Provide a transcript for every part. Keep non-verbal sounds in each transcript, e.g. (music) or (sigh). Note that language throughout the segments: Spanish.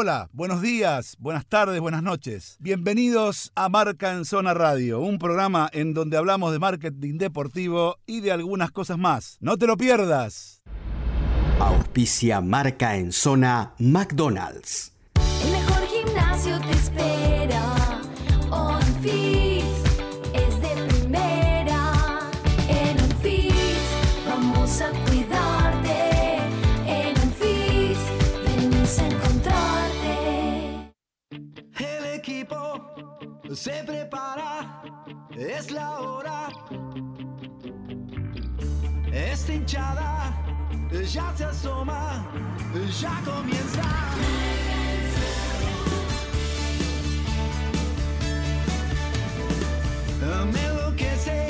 Hola, buenos días, buenas tardes, buenas noches. Bienvenidos a Marca en Zona Radio, un programa en donde hablamos de marketing deportivo y de algunas cosas más. No te lo pierdas. Auspicia Marca en Zona McDonald's. El mejor gimnasio te espera. Se prepara, es la hora. Esta hinchada ya se asoma, ya comienza. Me enloquece,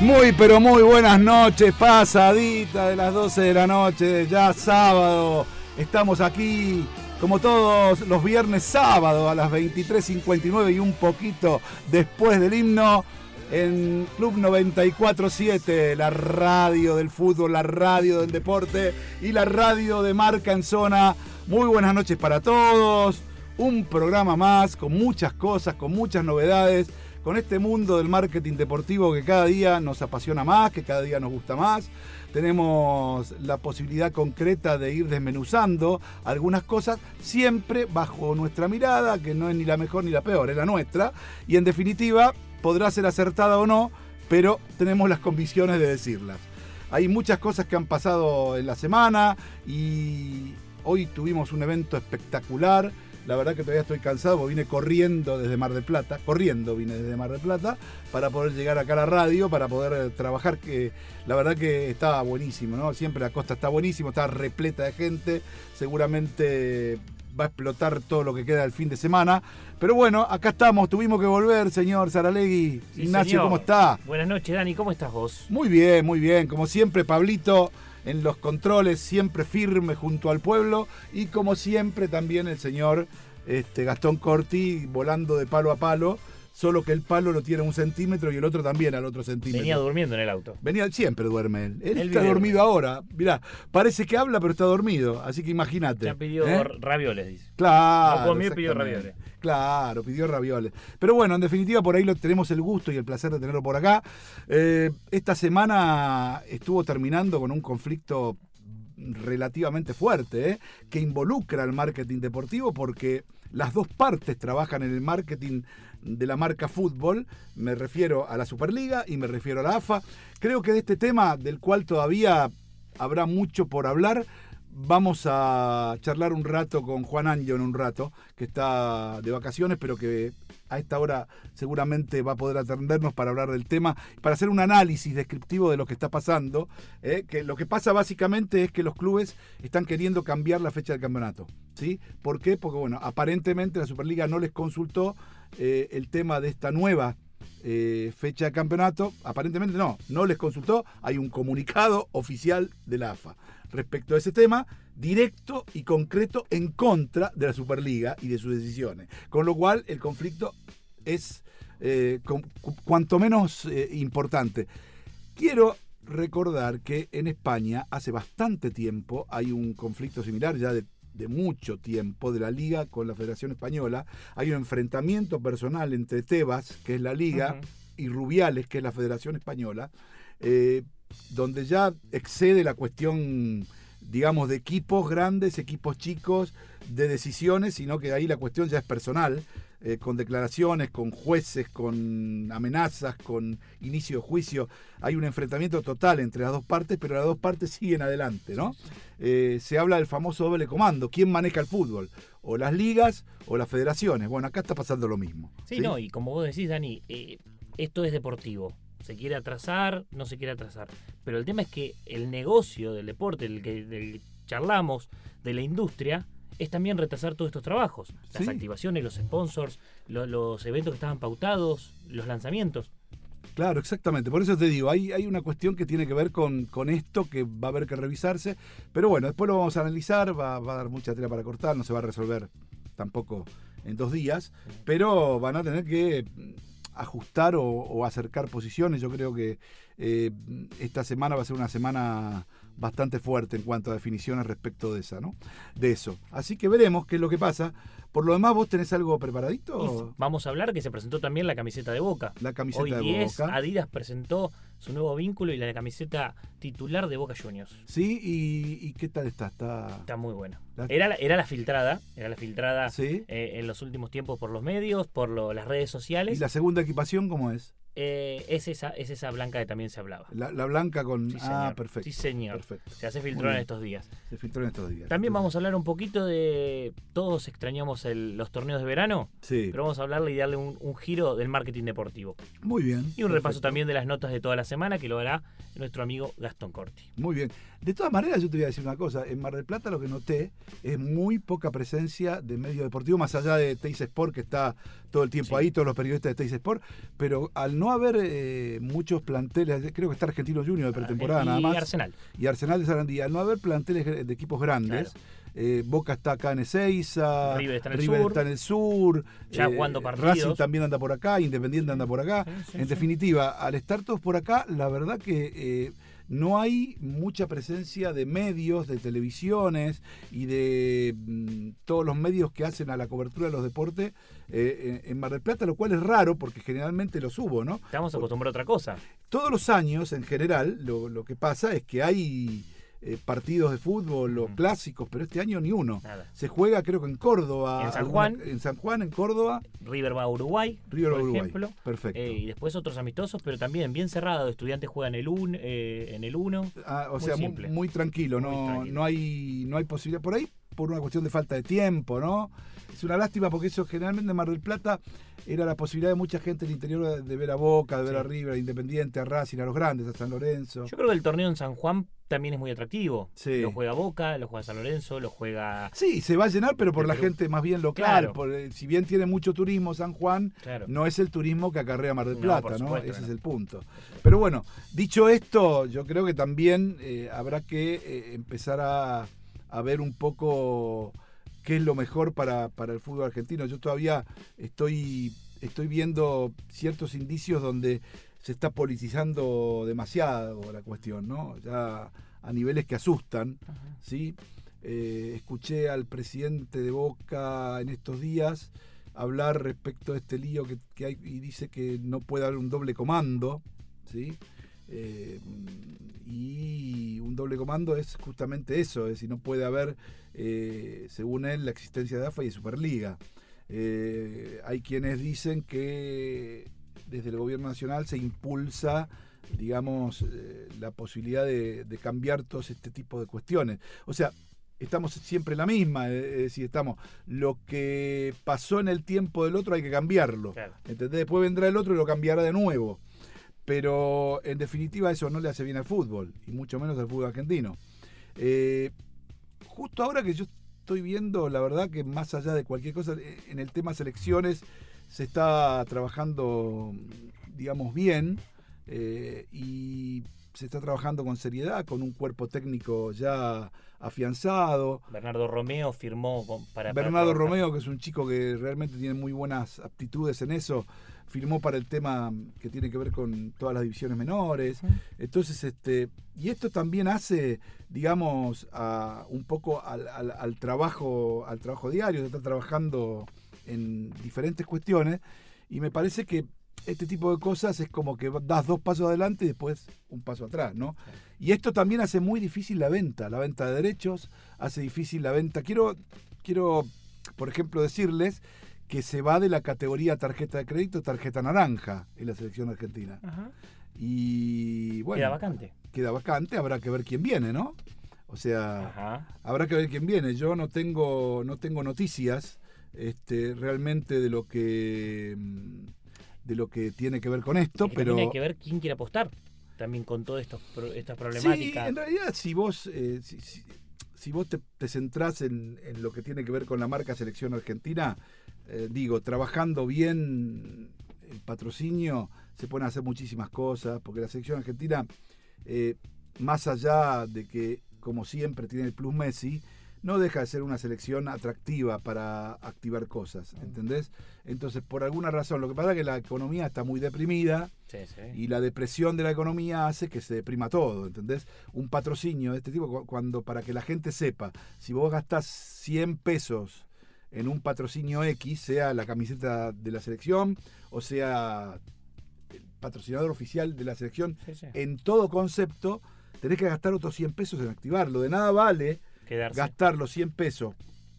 Muy pero muy buenas noches, pasadita de las 12 de la noche, ya sábado. Estamos aquí como todos los viernes sábado a las 23.59 y un poquito después del himno en Club 94.7, la radio del fútbol, la radio del deporte y la radio de marca en zona. Muy buenas noches para todos. Un programa más con muchas cosas, con muchas novedades, con este mundo del marketing deportivo que cada día nos apasiona más, que cada día nos gusta más. Tenemos la posibilidad concreta de ir desmenuzando algunas cosas, siempre bajo nuestra mirada, que no es ni la mejor ni la peor, es la nuestra. Y en definitiva, podrá ser acertada o no, pero tenemos las convicciones de decirlas. Hay muchas cosas que han pasado en la semana y hoy tuvimos un evento espectacular. La verdad que todavía estoy cansado porque vine corriendo desde Mar del Plata, corriendo vine desde Mar del Plata para poder llegar acá a la radio, para poder eh, trabajar, que la verdad que estaba buenísimo, ¿no? Siempre la costa está buenísimo, está repleta de gente, seguramente va a explotar todo lo que queda del fin de semana. Pero bueno, acá estamos, tuvimos que volver, señor Saralegui. Sí, Ignacio, señor. ¿cómo está? Buenas noches, Dani. ¿Cómo estás vos? Muy bien, muy bien. Como siempre, Pablito en los controles, siempre firme junto al pueblo. Y como siempre, también el señor este, Gastón Corti volando de palo a palo. Solo que el palo lo tiene a un centímetro y el otro también al otro centímetro. Venía durmiendo en el auto. Venía, siempre duerme él. Él Él está dormido ahora. Mirá, parece que habla, pero está dormido. Así que imagínate. Ya pidió ¿eh? ravioles, dice. Claro. No comió pidió ravioles. Claro, pidió ravioles. Pero bueno, en definitiva, por ahí lo tenemos el gusto y el placer de tenerlo por acá. Eh, esta semana estuvo terminando con un conflicto relativamente fuerte, ¿eh? que involucra al marketing deportivo porque las dos partes trabajan en el marketing de la marca fútbol, me refiero a la Superliga y me refiero a la AFA. Creo que de este tema, del cual todavía habrá mucho por hablar, vamos a charlar un rato con Juan Angio en un rato, que está de vacaciones, pero que a esta hora seguramente va a poder atendernos para hablar del tema, para hacer un análisis descriptivo de lo que está pasando. ¿eh? Que lo que pasa básicamente es que los clubes están queriendo cambiar la fecha del campeonato. ¿sí? ¿Por qué? Porque bueno, aparentemente la Superliga no les consultó eh, el tema de esta nueva eh, fecha de campeonato. Aparentemente no, no les consultó. Hay un comunicado oficial de la AFA respecto a ese tema, directo y concreto en contra de la Superliga y de sus decisiones. Con lo cual el conflicto es eh, con- cu- cuanto menos eh, importante. Quiero recordar que en España hace bastante tiempo hay un conflicto similar, ya de, de mucho tiempo, de la Liga con la Federación Española. Hay un enfrentamiento personal entre Tebas, que es la Liga, y Rubiales, que es la Federación Española, eh, donde ya excede la cuestión, digamos, de equipos grandes, equipos chicos, de decisiones, sino que ahí la cuestión ya es personal, eh, con declaraciones, con jueces, con amenazas, con inicio de juicio. Hay un enfrentamiento total entre las dos partes, pero las dos partes (laughs) siguen adelante, ¿no? Eh, se habla del famoso doble comando. ¿Quién maneja el fútbol? O las ligas o las federaciones. Bueno, acá está pasando lo mismo. Sí, no, y como vos decís, Dani, eh, esto es deportivo. Se quiere atrasar, no se quiere atrasar. Pero el tema es que el negocio del deporte, del que del que charlamos, de la industria, es también retrasar todos estos trabajos. Las Sí. activaciones, los sponsors, lo- los eventos que estaban pautados, los lanzamientos. Claro, exactamente. Por eso te digo, hay, hay una cuestión que tiene que ver con, con esto que va a haber que revisarse. Pero bueno, después lo vamos a analizar, va, va a dar mucha tela para cortar, no se va a resolver tampoco en dos días, pero van a tener que ajustar o, o acercar posiciones. Yo creo que eh, esta semana va a ser una semana bastante fuerte en cuanto a definiciones respecto de esa, ¿no? De eso. Así que veremos qué es lo que pasa. Por lo demás, ¿vos tenés algo preparadito? Y vamos a hablar que se presentó también la camiseta de Boca. La camiseta Hoy de 10, Boca. Adidas presentó su nuevo vínculo y la camiseta titular de Boca Juniors. Sí, y, y qué tal está? Está. Está muy buena. La- Era la, era la filtrada, era la filtrada Sí. eh, en los últimos tiempos por los medios, por lo- las redes ¿Y sociales. la segunda equipación cómo es? Eh, es, esa, es esa blanca que también se hablaba. La, la blanca con. Sí, ah, perfecto. Sí, señor. Perfecto. Se hace Muy filtró en estos días. Se filtró en estos días. También vamos a hablar un poquito de. Todos extrañamos el- los torneos de verano, Sí. pero vamos a hablarle y darle un, un giro del marketing deportivo. Muy bien. Y un repaso también de las notas de toda la semana que lo hará nuestro amigo Gastón Corti. Muy bien. De todas maneras, yo te voy a decir una cosa. En Mar del Plata lo que noté es muy poca presencia de medio deportivo, más allá de Teis Sport, que está todo el tiempo Sí. ahí, todos los periodistas de Teis Sport. Pero al no haber eh, muchos planteles, creo que está Argentino Junior de pretemporada Ah, y nada más. Arsenal. y Arsenal de Sarandí. Al no haber planteles de equipos grandes, eh, Boca está acá en Ezeiza, River está en el River sur. está en el sur, Ya eh, jugando partidos. Racing también anda por acá, Independiente anda por acá. Sí, sí, en sí. definitiva, al estar todos por acá, la verdad que eh, no hay mucha presencia de medios, de televisiones y de mm, todos los medios que hacen a la cobertura de los deportes eh, en en Mar del Plata, lo cual es raro porque generalmente los hubo, ¿no? Estamos acostumbrados a otra cosa. todos los años, en general, lo, lo que pasa es que hay eh, partidos de fútbol o Ujú. clásicos, pero este año ni uno. Nada. Se juega, creo que en Córdoba. En San alguna- Juan. En San Juan, en Córdoba, River va a Uruguay, River por Uruguay. ejemplo. Perfecto. Eh, y después otros amistosos, pero también bien cerrado. Estudiantes juegan el un, eh, en el 1. Ah, o muy sea, muy, simple. muy tranquilo, Muy no, tranquilo. no hay no hay posibilidad por ahí por una cuestión de falta de tiempo, ¿no? Es una lástima porque eso generalmente en Mar del Plata era la posibilidad de mucha gente del interior de ver a Boca, de ver Sí. a River, a Independiente, a Racing, a los grandes, a San Lorenzo. Yo creo que el torneo en San Juan también es muy atractivo. Sí. Lo juega Boca, lo juega San Lorenzo, lo juega. Sí, se va a llenar, pero por la Perú. gente más bien local. Claro. por, eh, si bien tiene mucho turismo San Juan, Claro. no es el turismo que acarrea Mar del Plata, ¿no? supuesto Ese es el punto. Pero bueno, dicho esto, yo creo que también eh, habrá que eh, empezar a, a ver un poco qué es lo mejor para, para el fútbol argentino. Yo todavía estoy, estoy viendo ciertos indicios donde se está politizando demasiado la cuestión, ¿no? Ya a niveles que asustan. ¿sí? Eh, escuché al presidente de Boca en estos días hablar respecto a este lío que, que hay y dice que no puede haber un doble comando, ¿sí? Eh, y un doble comando es justamente eso, es decir, no puede haber, eh, según él, la existencia de AFA y de Superliga. Hay quienes dicen que desde el gobierno nacional se impulsa digamos, eh, la posibilidad de, de cambiar todos este tipo de cuestiones. O sea, estamos siempre en la misma, eh, es decir, estamos, lo que pasó en el tiempo del otro hay que cambiarlo. Claro. ¿entendés? Después vendrá el otro y lo cambiará de nuevo. Pero en definitiva eso no le hace bien al fútbol, y mucho menos al fútbol argentino. Eh, justo ahora que yo estoy viendo, la verdad que más allá de cualquier cosa, en el tema selecciones se está trabajando, digamos, bien eh, y se está trabajando con seriedad, con un cuerpo técnico ya afianzado. Bernardo Romeo firmó para. Bernardo. Romeo, que es un chico que realmente tiene muy buenas aptitudes en eso, firmó para el tema que tiene que ver con todas las divisiones menores. Entonces, este, y esto también hace, digamos, a, un poco al, al- al trabajo, al trabajo diario, de estar trabajando en diferentes cuestiones, y me parece que este tipo de cosas es como que das dos pasos adelante y después un paso atrás, ¿no? Y esto también hace muy difícil la venta, la venta de derechos, hace difícil la venta. Quiero, quiero, por ejemplo, decirles que se va de la categoría tarjeta de crédito, tarjeta naranja en la selección argentina. Ajá. Y bueno, Queda vacante. queda vacante, habrá que ver quién viene, ¿no? O sea, Ajá. habrá que ver quién viene. Yo no tengo, no tengo noticias este, realmente de lo que mm, de lo que tiene que ver con esto, Es que pero hay que ver quién quiere apostar también con todas estas sí, problemáticas. en realidad si vos eh, si, si- si vos te, te centrás en, en lo que tiene que ver con la marca Selección Argentina, eh, digo, trabajando bien el patrocinio, se pueden hacer muchísimas cosas, porque la Selección Argentina, eh, más allá de que, como siempre, tiene el plus Messi, no deja de ser una selección atractiva para activar cosas, ¿entendés? Entonces, por alguna razón, lo que pasa es que la economía está muy deprimida, Sí, sí. y la depresión de la economía hace que se deprima todo, ¿entendés? Un patrocinio de este tipo, cu- cuando para que la gente sepa, si vos gastás 100 pesos en un patrocinio X, sea la camiseta de la selección o sea el patrocinador oficial de la selección, sí. en todo concepto, tenés que gastar otros 100 pesos en activarlo. De nada vale Quedarse. gastar los 100 pesos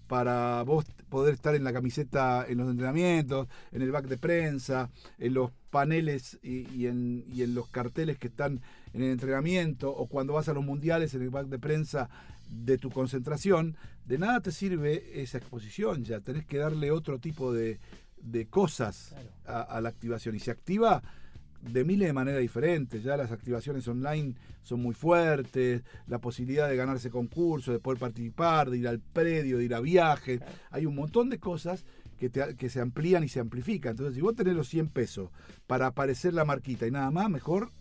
para vos poder estar en la camiseta, en los entrenamientos, en el back de prensa, en los paneles y, y en, y en los carteles que están en el entrenamiento, o cuando vas a los mundiales en el back de prensa de tu concentración, de nada te sirve esa exposición ya, tenés que darle otro tipo de, de cosas Claro. a, a la activación y se activa de miles de maneras diferentes. Ya las activaciones online son muy fuertes, la posibilidad de ganarse concursos, de poder participar, de ir al predio, de ir a viajes. Hay un montón de cosas que, te- que se amplían y se amplifican. Entonces, si vos tenés los 100 pesos para aparecer la marquita y nada más, mejor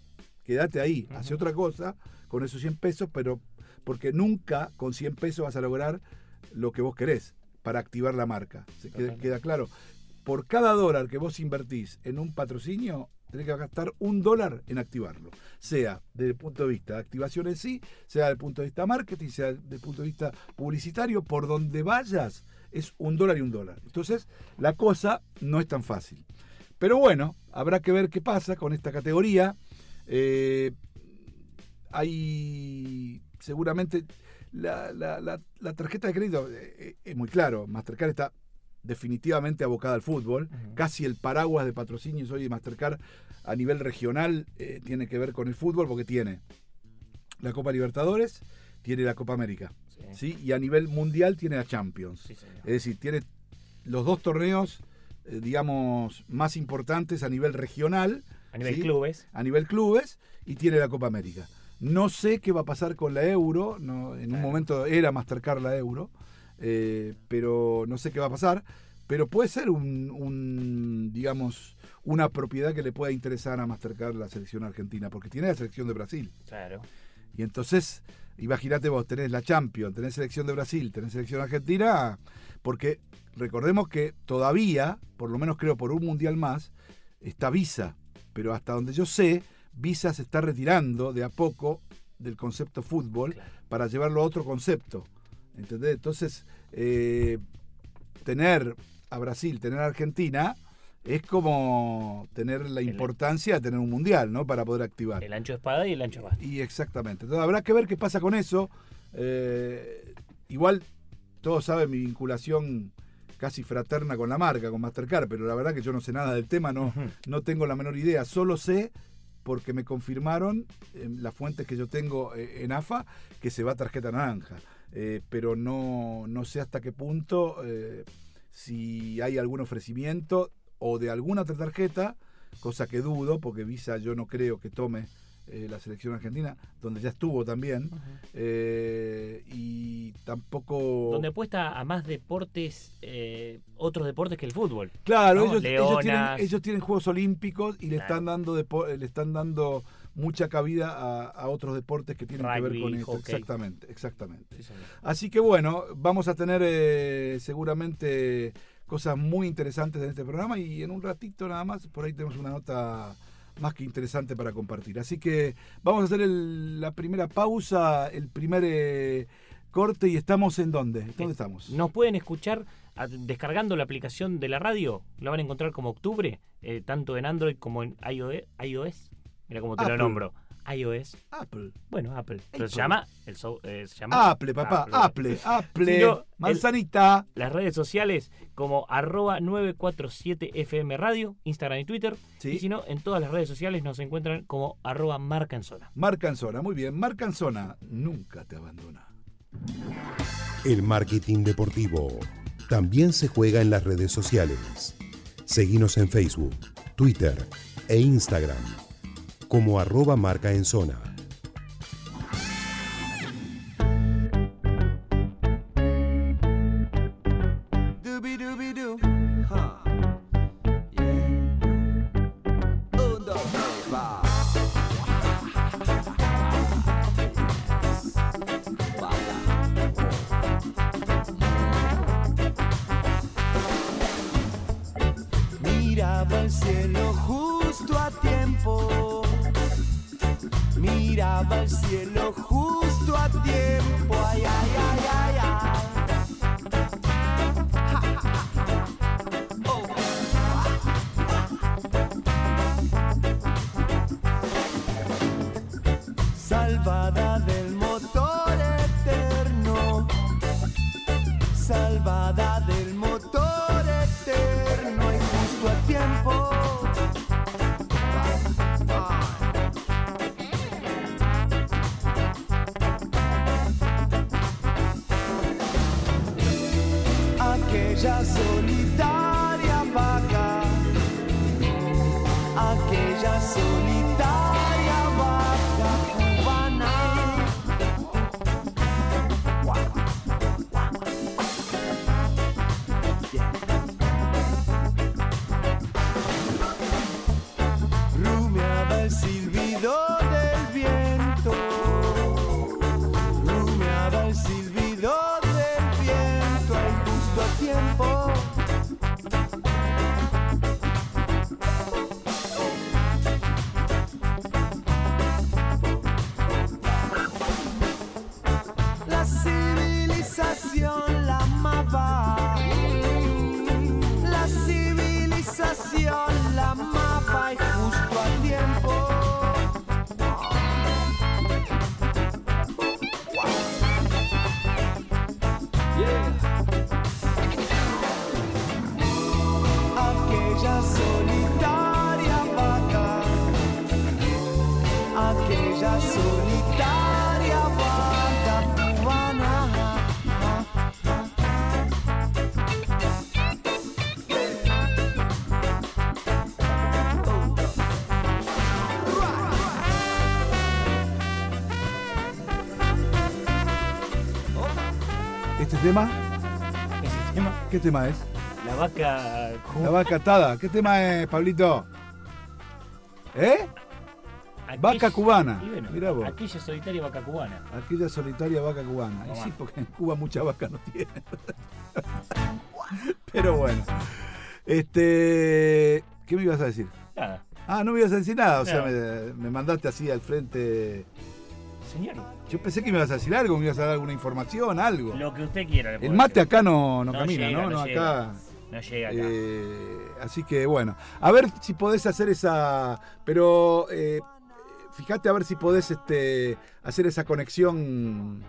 quédate ahí, hace otra cosa con esos 100 pesos, pero porque nunca con 100 pesos vas a lograr lo que vos querés para activar la marca. ¿Se queda, queda claro? Por cada dólar que vos invertís en un patrocinio, tenés que gastar un dólar en activarlo. Sea desde el punto de vista de activación en sí, sea desde el punto de vista marketing, sea desde el punto de vista publicitario, por donde vayas, es un dólar y un dólar. Entonces, la cosa no es tan fácil. Pero bueno, habrá que ver qué pasa con esta categoría. Eh, hay seguramente la, tarjeta de crédito eh, eh, es muy claro. Mastercard está definitivamente abocada al fútbol. Casi el paraguas de patrocinios hoy de Mastercard a nivel regional eh, tiene que ver con el fútbol porque tiene la Copa Libertadores, tiene la Copa América. Sí. ¿sí? Y a nivel mundial tiene la Champions. Sí. Es decir, tiene los dos torneos, eh, digamos, más importantes a nivel regional, A nivel ¿sí? clubes. a nivel clubes, y tiene la Copa América. No sé qué va a pasar con la Euro, no, en un momento era Mastercard la Euro, eh, pero no sé qué va a pasar. Pero puede ser un, un, digamos, una propiedad que le pueda interesar a Mastercard la selección argentina, porque tiene la selección de Brasil. Claro. Y entonces, imagínate vos, tenés la Champions, tenés selección de Brasil, tenés selección argentina, porque recordemos que todavía, por lo menos creo por un mundial más, está Visa. Pero hasta donde yo sé, Visa se está retirando de a poco del concepto fútbol Claro. para llevarlo a otro concepto. ¿Entendés? Entonces, eh, tener a Brasil, tener a Argentina, es como tener la importancia de tener un mundial, ¿no? Para poder activar. El ancho de espada y el ancho de basta. Y exactamente. Entonces habrá que ver qué pasa con eso. Eh, igual todos saben mi vinculación casi fraterna con la marca, con Mastercard, pero la verdad que yo no sé nada del tema, no, no tengo la menor idea. Solo sé, porque me confirmaron en las fuentes que yo tengo eh, en AFA, que se va tarjeta naranja. Eh, pero no, no sé hasta qué punto, eh, si hay algún ofrecimiento o de alguna otra tarjeta, cosa que dudo, porque Visa yo no creo que tome eh, la selección argentina, donde ya estuvo también, eh, y tampoco... Donde apuesta a más deportes, eh, otros deportes que el fútbol. Claro, ¿no? ellos, ellos tienen, ellos tienen Juegos Olímpicos y le están dando depo- le están dando mucha cabida a, a otros deportes que tienen que ver con esto. hockey. Exactamente, exactamente. Sí. Así que bueno, vamos a tener eh, seguramente cosas muy interesantes en este programa y en un ratito nada más, por ahí tenemos una nota más que interesante para compartir. Así que vamos a hacer el- la primera pausa, el primer eh, corte y estamos en dónde? ¿Dónde estamos? Nos pueden escuchar descargando la aplicación de la radio. La van a encontrar como octubre, eh, tanto en Android como en iOS. Mira cómo te Apple. lo nombro. iOS. Apple. Bueno, Apple. Pero se llama, el so- eh, se llama Apple, papá, Apple, Apple, el- manzanita. Las redes sociales como arroba 947FM Radio, Instagram y Twitter. Sí. Y si no, en todas las redes sociales nos encuentran como arroba marca en zona. Marca en zona, muy bien. Marca en zona, nunca te abandona. El marketing deportivo también se juega en las redes sociales. Seguimos en Facebook, Twitter e Instagram como arroba marca en zona. ¿Qué tema es? la vaca. La vaca atada. ¿Qué tema es, Pablito? ¿Eh? aquella- Vaca cubana. Bueno, Mirá vos. aquella solitaria vaca cubana. Aquella solitaria vaca cubana. Y sí, porque en Cuba mucha vaca no tiene. (laughs) Pero bueno. Este. ¿Qué me ibas a decir? Nada, Ah, no me ibas a decir nada. O sea, me mandaste así al frente. Señor. Yo pensé que me ibas a decir algo, me ibas a dar alguna información, algo. Lo que usted quiera. El mate decir. acá no, no, No camina, llega, ¿no? no No, llega. acá. No llega acá. Eh, así que bueno, a ver si podés hacer esa. Pero eh, fíjate a ver si podés este, hacer esa conexión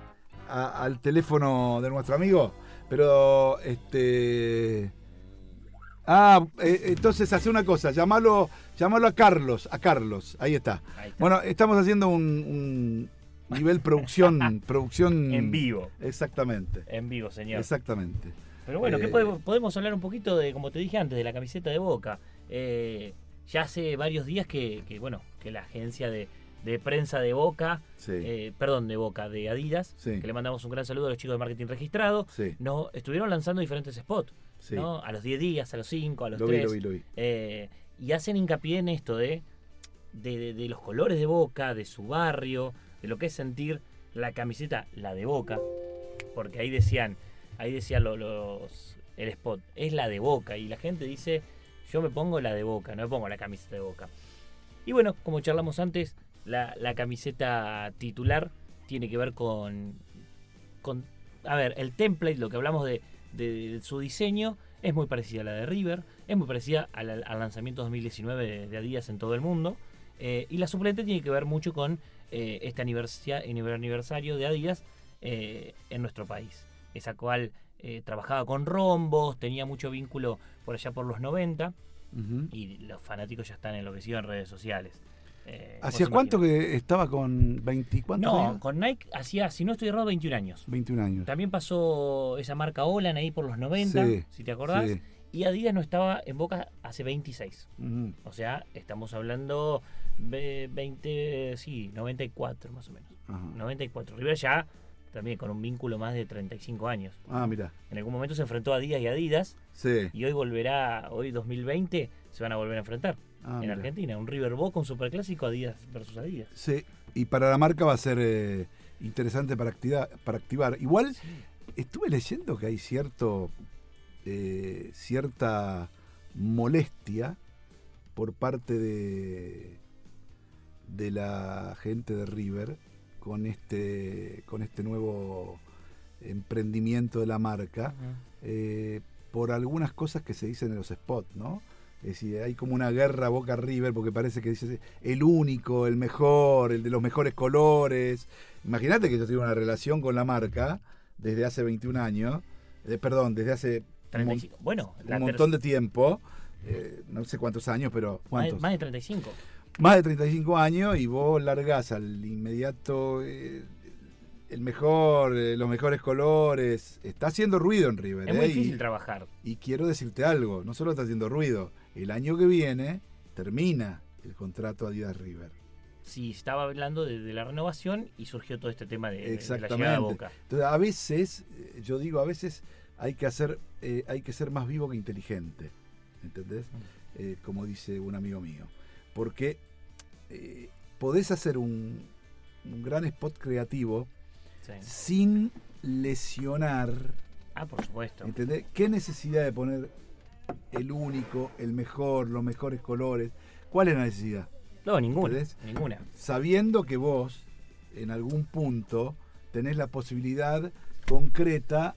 a- al teléfono de nuestro amigo. Pero este. Ah, eh, entonces hace una cosa, llamalo, llamalo a Carlos, a Carlos, ahí está. Ahí está. Bueno, estamos haciendo un, un nivel producción, (laughs) producción en vivo. Exactamente, En vivo, señor. exactamente. Pero bueno, ¿qué Eh, podemos, podemos hablar un poquito de, como te dije antes, de la camiseta de Boca? Eh, ya hace varios días que, que, bueno, que la agencia de, de prensa de Boca, Sí, eh, perdón, de Boca, de Adidas, Sí. que le mandamos un gran saludo a los chicos de marketing registrado, sí, no, estuvieron lanzando diferentes spots, sí. ¿no? A los 10 días, a los 5, a los Lo vi, 3. lo vi, lo vi. Eh, y hacen hincapié en esto de, de, de- de los colores de Boca, de su barrio, de lo que es sentir la camiseta, la de Boca, porque ahí decían, ahí decían lo- los, el spot, es la de Boca, y la gente dice, yo me pongo la de Boca, no me pongo la camiseta de Boca. Y bueno, como charlamos antes, la, camiseta titular tiene que ver con, con, a ver, el template, lo que hablamos de, de su diseño, es muy parecida a la de River, es muy parecida al, al lanzamiento 2019 de, de Adidas en todo el mundo. eh, y la suplente tiene que ver mucho con eh, este aniversia- aniversario de Adidas eh, en nuestro país. Esa cual eh, trabajaba con rombos, tenía mucho vínculo por allá por los 90 Ujú. y los fanáticos ya están enloquecidos en redes sociales. Eh, ¿Hacía cuánto que estaba con 20 cuántos No, años? con Nike hacía, si no estoy errado, 21 años. 21 años. También pasó esa marca Olan ahí por los 90, Sí, si te acordás. sí. Y Adidas no estaba en Boca hace 26. Ujú. O sea, estamos hablando de 20, sí, 94 más o menos. Ajá. 94. River ya también con un vínculo más de 35 años. Ah, mira. En algún momento se enfrentó a Adidas y Adidas Sí. y hoy volverá, hoy 2020, se van a volver a enfrentar Ah, en. Argentina. Un River Boca, un superclásico Adidas versus Adidas. Sí. Y para la marca va a ser eh, interesante para, activa- para activar. Igual, estuve leyendo que hay cierto eh, cierta molestia por parte de, de la gente de River con este, con este nuevo emprendimiento de la marca eh, por algunas cosas que se dicen en los spots, ¿no? Es decir, hay como una guerra Boca River porque parece que dice el único, el mejor, el de los mejores colores. Imagínate que yo tengo una relación con la marca desde hace 21 años, eh, perdón, desde hace un, mon- 35. Bueno, la un montón de tiempo, eh, no sé cuántos años, pero más, de- ¿cuántos? más de 35. Más de 35 años y vos largás al inmediato eh, el mejor, eh, los mejores colores. Está haciendo ruido en River. Es muy difícil y- trabajar. y quiero decirte algo, no solo está haciendo ruido, el año que viene termina el contrato Adidas River. Sí, estaba hablando de, de la renovación y surgió todo este tema de, de- de la llegada a Boca. Entonces, a veces, yo digo, a veces hay que hacer, eh, hay que ser más vivo que inteligente, ¿entendés? Eh, como dice un amigo mío. Porque eh, podés hacer un, un gran spot creativo Sí. sin lesionar Ah, por supuesto. ¿Entendés? ¿Qué necesidad de poner el único, el mejor, los mejores colores? ¿Cuál es la necesidad? No, ninguna. ¿Entendés? Ninguna. Sabiendo que vos, en algún punto, tenés la posibilidad concreta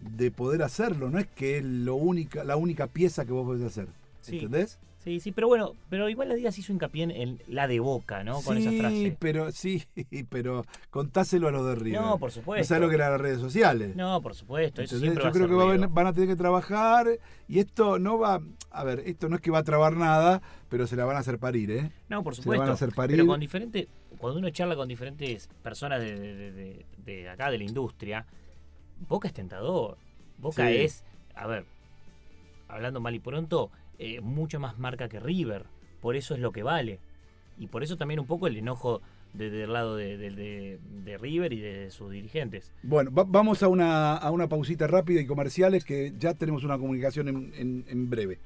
de poder hacerlo. No es que es lo única, la única pieza que vos podés hacer. Sí. ¿Entendés? Sí, sí, pero bueno, pero igual la Díaz hizo hincapié en, la de Boca, ¿no? Con sí, esa frase. pero sí, (laughs) pero contáselo a los de River. No, por supuesto. No sabés lo que eran las redes sociales. No, por supuesto. Eso Yo va creo que va van a tener que trabajar y esto no va, a ver, esto no es que va a trabar nada, pero se la van a hacer parir, ¿eh? No, por Se la supuesto. van a hacer parir. Pero con diferentes, cuando uno charla con diferentes personas de, de- de- de- de acá, de la industria, Boca es tentador. Boca Sí. es, a ver, hablando mal y pronto, eh, mucho más marca que River. Por eso es lo que vale. Y por eso también un poco el enojo de- del lado de, de- de- de River y de sus dirigentes. Bueno, va- vamos a una, a una pausita rápida y comerciales que ya tenemos una comunicación en, en- en breve.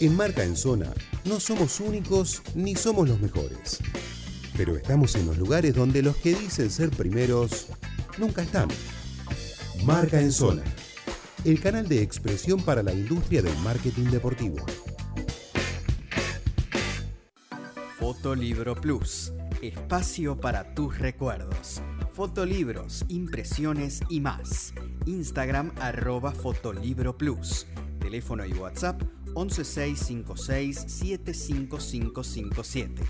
En Marca en Zona no somos únicos ni somos los mejores. Pero estamos en los lugares donde los que dicen ser primeros nunca están. Marca en Zona, el canal de expresión para la industria del marketing deportivo. Fotolibro Plus, espacio para tus recuerdos. Fotolibros, impresiones y más. Instagram arroba Fotolibro Plus. Teléfono y WhatsApp 11656 755557.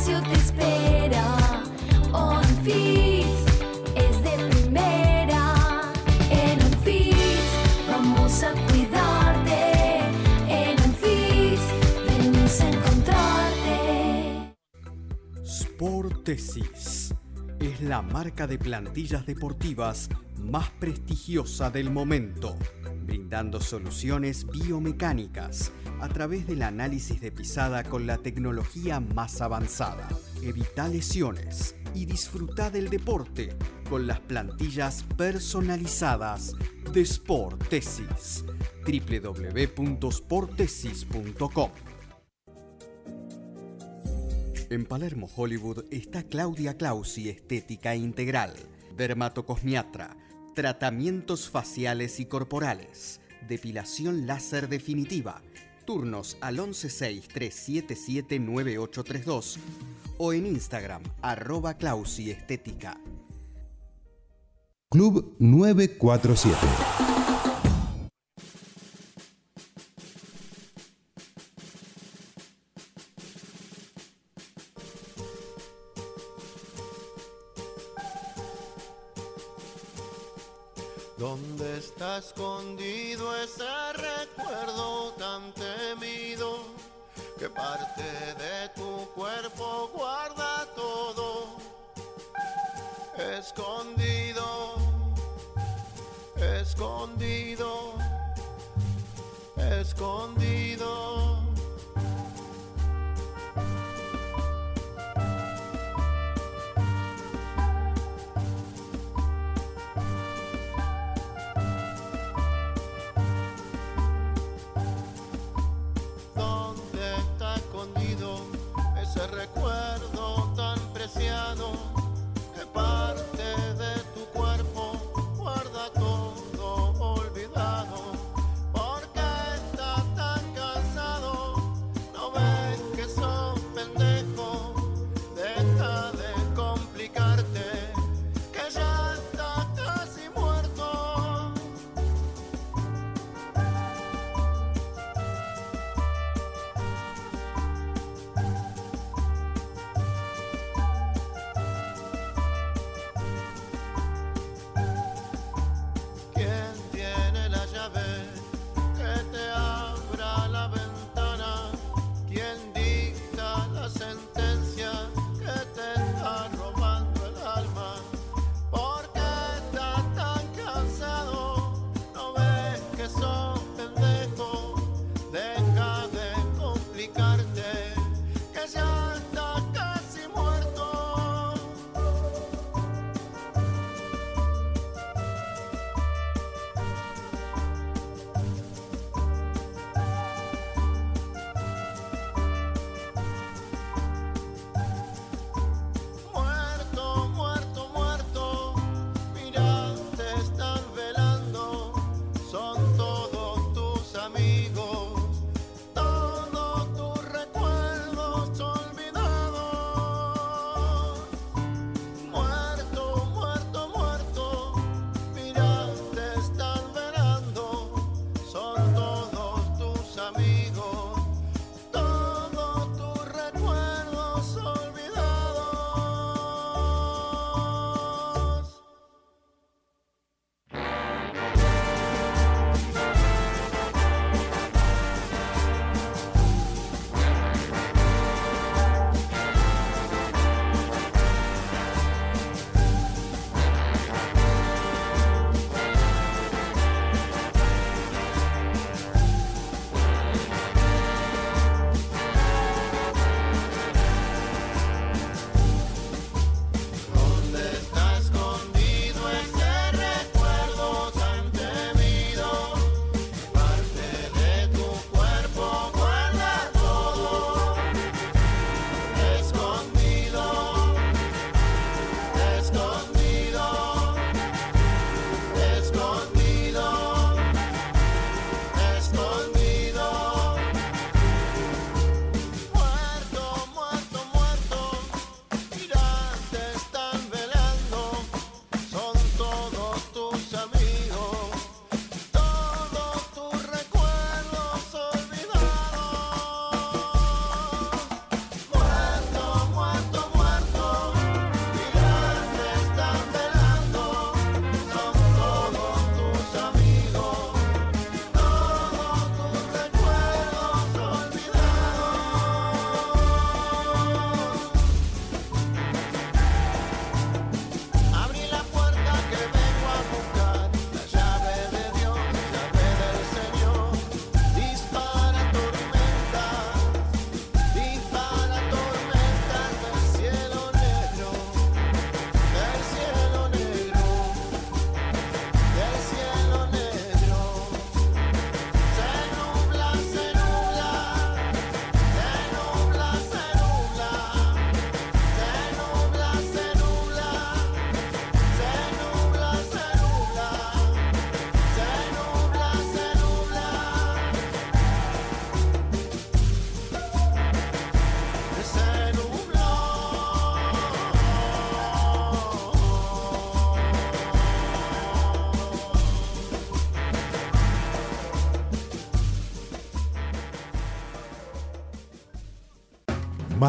Gimnasio te espera. On Fits es de primera. En On Fits vamos a cuidarte. En On Fits venimos a encontrarte. Sportesis es la marca de plantillas deportivas más prestigiosa del momento, brindando soluciones biomecánicas a través del análisis de pisada con la tecnología más avanzada. Evita lesiones y disfruta del deporte con las plantillas personalizadas de Sportesis. www.sportesis.com en Palermo, Hollywood, está Claudia Clausi Estética Integral, dermatocosmiatra, tratamientos faciales y corporales, depilación láser definitiva, turnos al 116-377-9832 o en Instagram, arroba Clausi Estética. Club 947. ¿Dónde está escondido ese recuerdo tan temido? ¿Qué parte de tu cuerpo guarda todo? Escondido, escondido, escondido.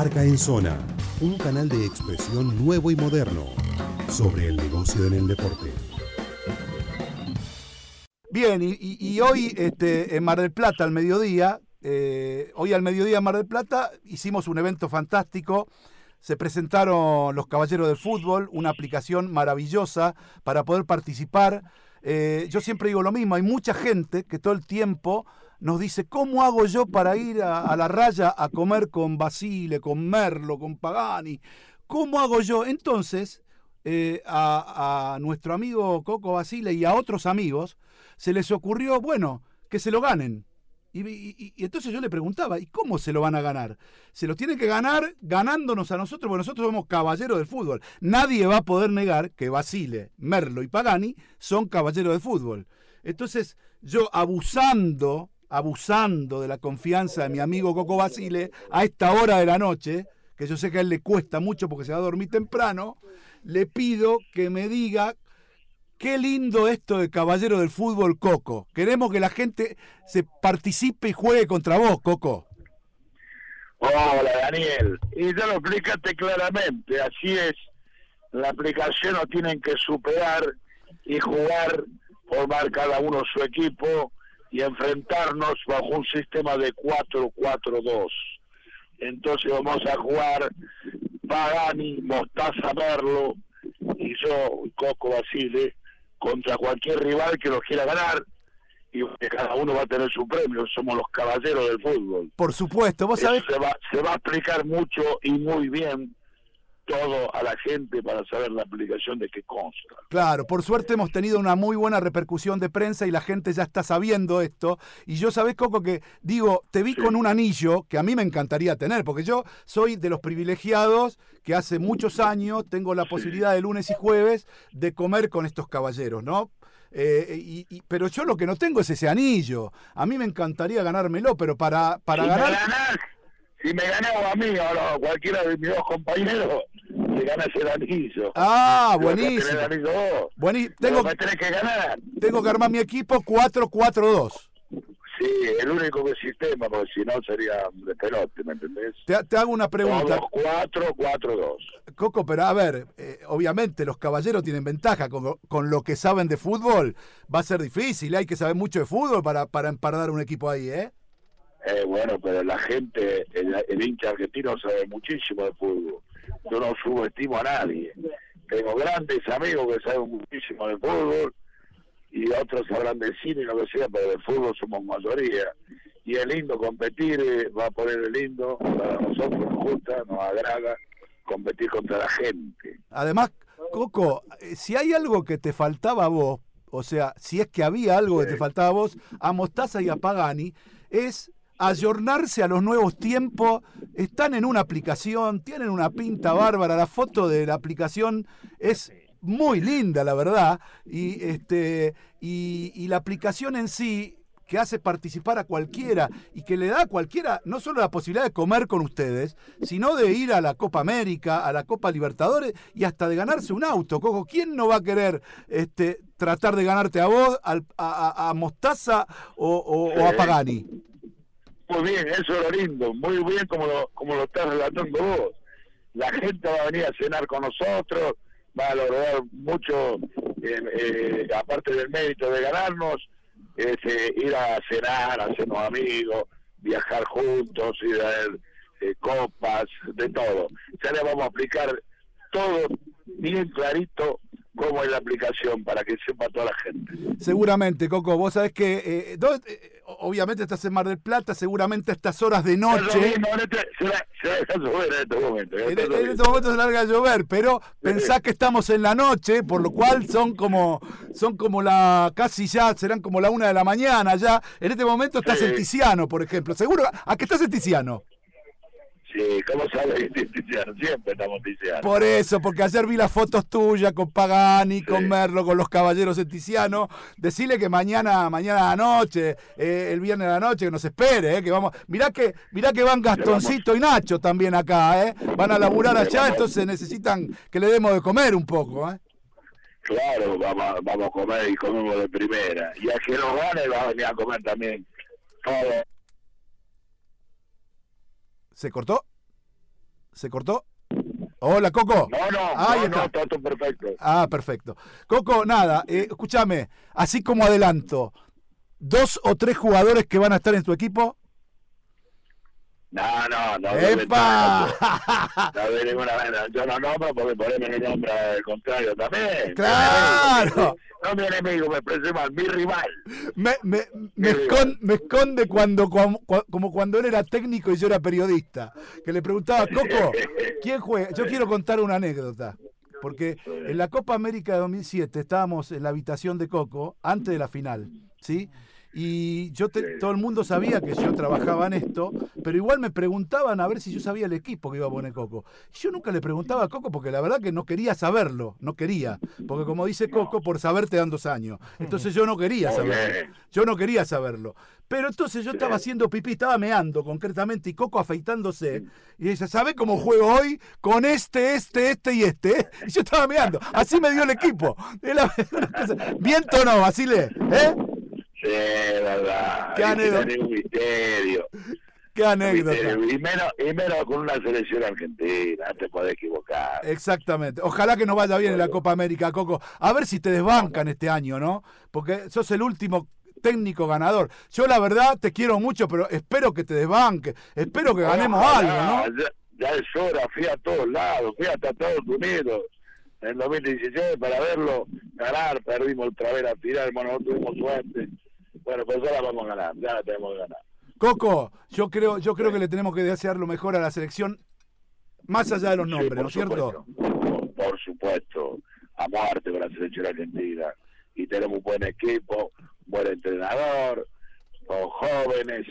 Marca en Zona, un canal de expresión nuevo y moderno sobre el negocio en el deporte. Bien, y, hoy este, en Mar del Plata, al mediodía, eh, hoy al mediodía en Mar del Plata, hicimos un evento fantástico. Se presentaron los Caballeros del Fútbol, una aplicación maravillosa para poder participar. Eh, yo siempre digo lo mismo, hay mucha gente que todo el tiempo nos dice, ¿cómo hago yo para ir a, la raya a comer con Basile, con Merlo, con Pagani? ¿Cómo hago yo? Entonces, eh, a, nuestro amigo Coco Basile y a otros amigos se les ocurrió, bueno, que se lo ganen. Y, entonces yo le preguntaba, ¿y cómo se lo van a ganar? Se lo tienen que ganar ganándonos a nosotros, porque nosotros somos caballeros del fútbol. Nadie va a poder negar que Basile, Merlo y Pagani son caballeros del fútbol. Entonces, yo abusando, abusando de la confianza de mi amigo Coco Basile, a esta hora de la noche, que yo sé que a él le cuesta mucho porque se va a dormir temprano, le pido que me diga Qué lindo esto de Caballero del Fútbol, Coco. Queremos que la gente se participe y juegue contra vos, Coco. Hola, Daniel. Y ya lo explicaste claramente, así es. La aplicación nos tienen que superar y jugar, formar cada uno su equipo y enfrentarnos bajo un sistema de 4-4-2. Entonces vamos a jugar Pagani, Mostaza Merlo y yo, Coco Basile, contra cualquier rival que nos quiera ganar y cada uno va a tener su premio. Somos los caballeros del fútbol. Por supuesto, vos Eso sabés. se va, se va a explicar mucho y muy bien todo a la gente para saber la aplicación de qué consta. Claro, por suerte hemos tenido una muy buena repercusión de prensa y la gente ya está sabiendo esto. Y yo sabés, Coco, que digo, te vi con un anillo que a mí me encantaría tener, porque yo soy de los privilegiados que hace muchos años tengo la posibilidad de lunes y jueves de comer con estos caballeros, ¿no? Eh, y- y- pero yo lo que no tengo es ese anillo. A mí me encantaría ganármelo, pero para, para ganar... me ganás, si me ganás a mí o a cualquiera de mis dos compañeros, te ganas el anillo. Ah, buenísimo. el anillo vos. Buení- Pero tengo, me tenés que ganar. tengo que armar mi equipo 4-4-2. Sí, el único que sistema, porque si no sería de pelote, ¿me entendés? Te, te hago una pregunta. Todos 4, 4, 2. Coco, pero a ver, eh, obviamente los caballeros tienen ventaja con, con lo que saben de fútbol. Va a ser difícil, hay que saber mucho de fútbol para, para empardar un equipo ahí, ¿eh? Eh, bueno, pero la gente, el, el hincha argentino sabe muchísimo de fútbol. Yo no subestimo a nadie. Tengo grandes amigos que saben muchísimo de fútbol y otros hablan de cine y lo que sea, pero de fútbol somos mayoría. Y es lindo competir, eh, va a poner el lindo, para nosotros nos gusta, nos agrada competir contra la gente. Además, Coco, eh, si hay algo que te faltaba a vos, o sea, si es que había algo que te faltaba a vos, a Mostaza y a Pagani, es ayornarse a los nuevos tiempos. Están en una aplicación, tienen una pinta bárbara, la foto de la aplicación es muy linda, la verdad, y, este, y, y la aplicación en sí que hace participar a cualquiera y que le da a cualquiera no solo la posibilidad de comer con ustedes, sino de ir a la Copa América, a la Copa Libertadores y hasta de ganarse un auto. Coco, ¿quién no va a querer este, tratar de ganarte a vos, al- a, a- a Mostaza o, o- o a Sí. Pagani? Muy bien, eso es lo lindo, muy bien como lo, como lo estás relatando vos. La gente va a venir a cenar con nosotros, va a lograr mucho, eh, aparte del mérito de ganarnos, eh, ir a cenar, hacernos amigos, viajar juntos, ir a ver eh, copas, de todo. Ya le vamos a aplicar todo bien clarito cómo es la aplicación para que sepa toda la gente. Seguramente, Coco, vos sabés que, eh, ¿dónde- eh, obviamente estás en Mar del Plata, seguramente a estas horas de noche... en este- en este momento. Se larga a llover, pero pensá que estamos en la noche, por lo cual son como, son como la, casi ya, serán como la una de la mañana ya. En este momento estás en Tiziano, por ejemplo. Seguro, ¿a qué estás en Tiziano? Sí, ¿cómo sabes? Siempre estamos Tiziano. Por eso, porque ayer vi las fotos tuyas con Pagani, con. Merlo, con los caballeros en Tiziano. Decirle que mañana, mañana a la noche, eh, el viernes a la noche, que nos espere, eh, que vamos. Mirá que, mirá que van Gastoncito y Nacho también acá, eh. Van a laburar allá, entonces necesitan que le demos de comer un poco, eh. Claro, vamos, a- vamos a comer y comemos de primera. Y a que nos gane va a venir a comer también todo. ¿Se cortó? ¿Se cortó? Hola, Coco. No, no, Ahí no, está. no, está todo perfecto. Ah, perfecto. Coco, nada, eh, escúchame, así como adelanto, dos o tres jugadores que van a estar en tu equipo. No, no, no. ¡Epa! No, de ninguna manera. Yo no nombro porque por ahí me nombra el contrario también. ¡Claro! No mi enemigo, me expresé mal, mi rival. Me, me, me, escon- me esconde cuando, como cuando él era técnico y yo era periodista. Que le preguntaba, Coco, ¿quién juega? Yo quiero contar una anécdota. Porque en la Copa América de 2007 estábamos en la habitación de Coco antes de la final, ¿sí? Y yo te- todo el mundo sabía que yo trabajaba en esto, pero igual me preguntaban a ver si yo sabía el equipo que iba a poner Coco. Yo nunca le preguntaba a Coco porque la verdad que no quería saberlo, no quería. Porque como dice Coco, por saber te dan dos años. Entonces yo no quería saberlo. Yo no quería saberlo. Pero entonces yo estaba haciendo pipí, estaba meando concretamente y Coco afeitándose. Y dice, ¿sabe cómo juego hoy? Con este, este, este y este. ¿eh?". Y yo estaba meando. Así me dio el equipo. (laughs) Viento o no, Basile. ¿Eh? Sí, verdad. Qué anécdota. un misterio. Qué anécdota. Y menos, y menos con una selección argentina, te podés equivocar. Exactamente. Ojalá que nos vaya bien en la Copa América, Coco. A ver si te desbancan este año, ¿no? Porque sos el último técnico ganador. Yo la verdad te quiero mucho, pero espero que te desbanque. Espero que ganemos Ojalá, algo, ¿no? Ya, ya es hora, fui a todos lados, fui hasta Estados Unidos en 2016 para verlo ganar, perdimos otra vez la final, bueno, no tuvimos suerte. Bueno, pues ahora vamos a ganar, ya la tenemos que ganar. Coco, yo creo, yo creo que le tenemos que desear lo mejor a la selección, más allá de los nombres, ¿no es cierto? Por, por supuesto, a muerte con la selección argentina. Y tenemos un buen equipo, buen entrenador, con jóvenes,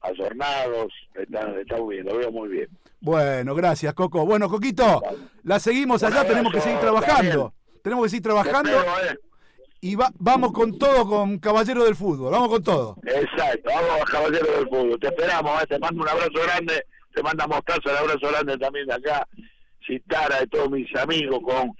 azornados, está, está muy bien, lo veo muy bien. Bueno, gracias, Coco. Bueno, Coquito, la seguimos allá, tenemos que seguir trabajando. Tenemos que seguir trabajando eh. Y va- vamos con todo con Caballero del Fútbol, vamos con todo. Exacto, vamos caballero del fútbol. Te esperamos, eh, te mando un abrazo grande, te manda Mostaza un abrazo grande también de acá, Citara, de todos mis amigos con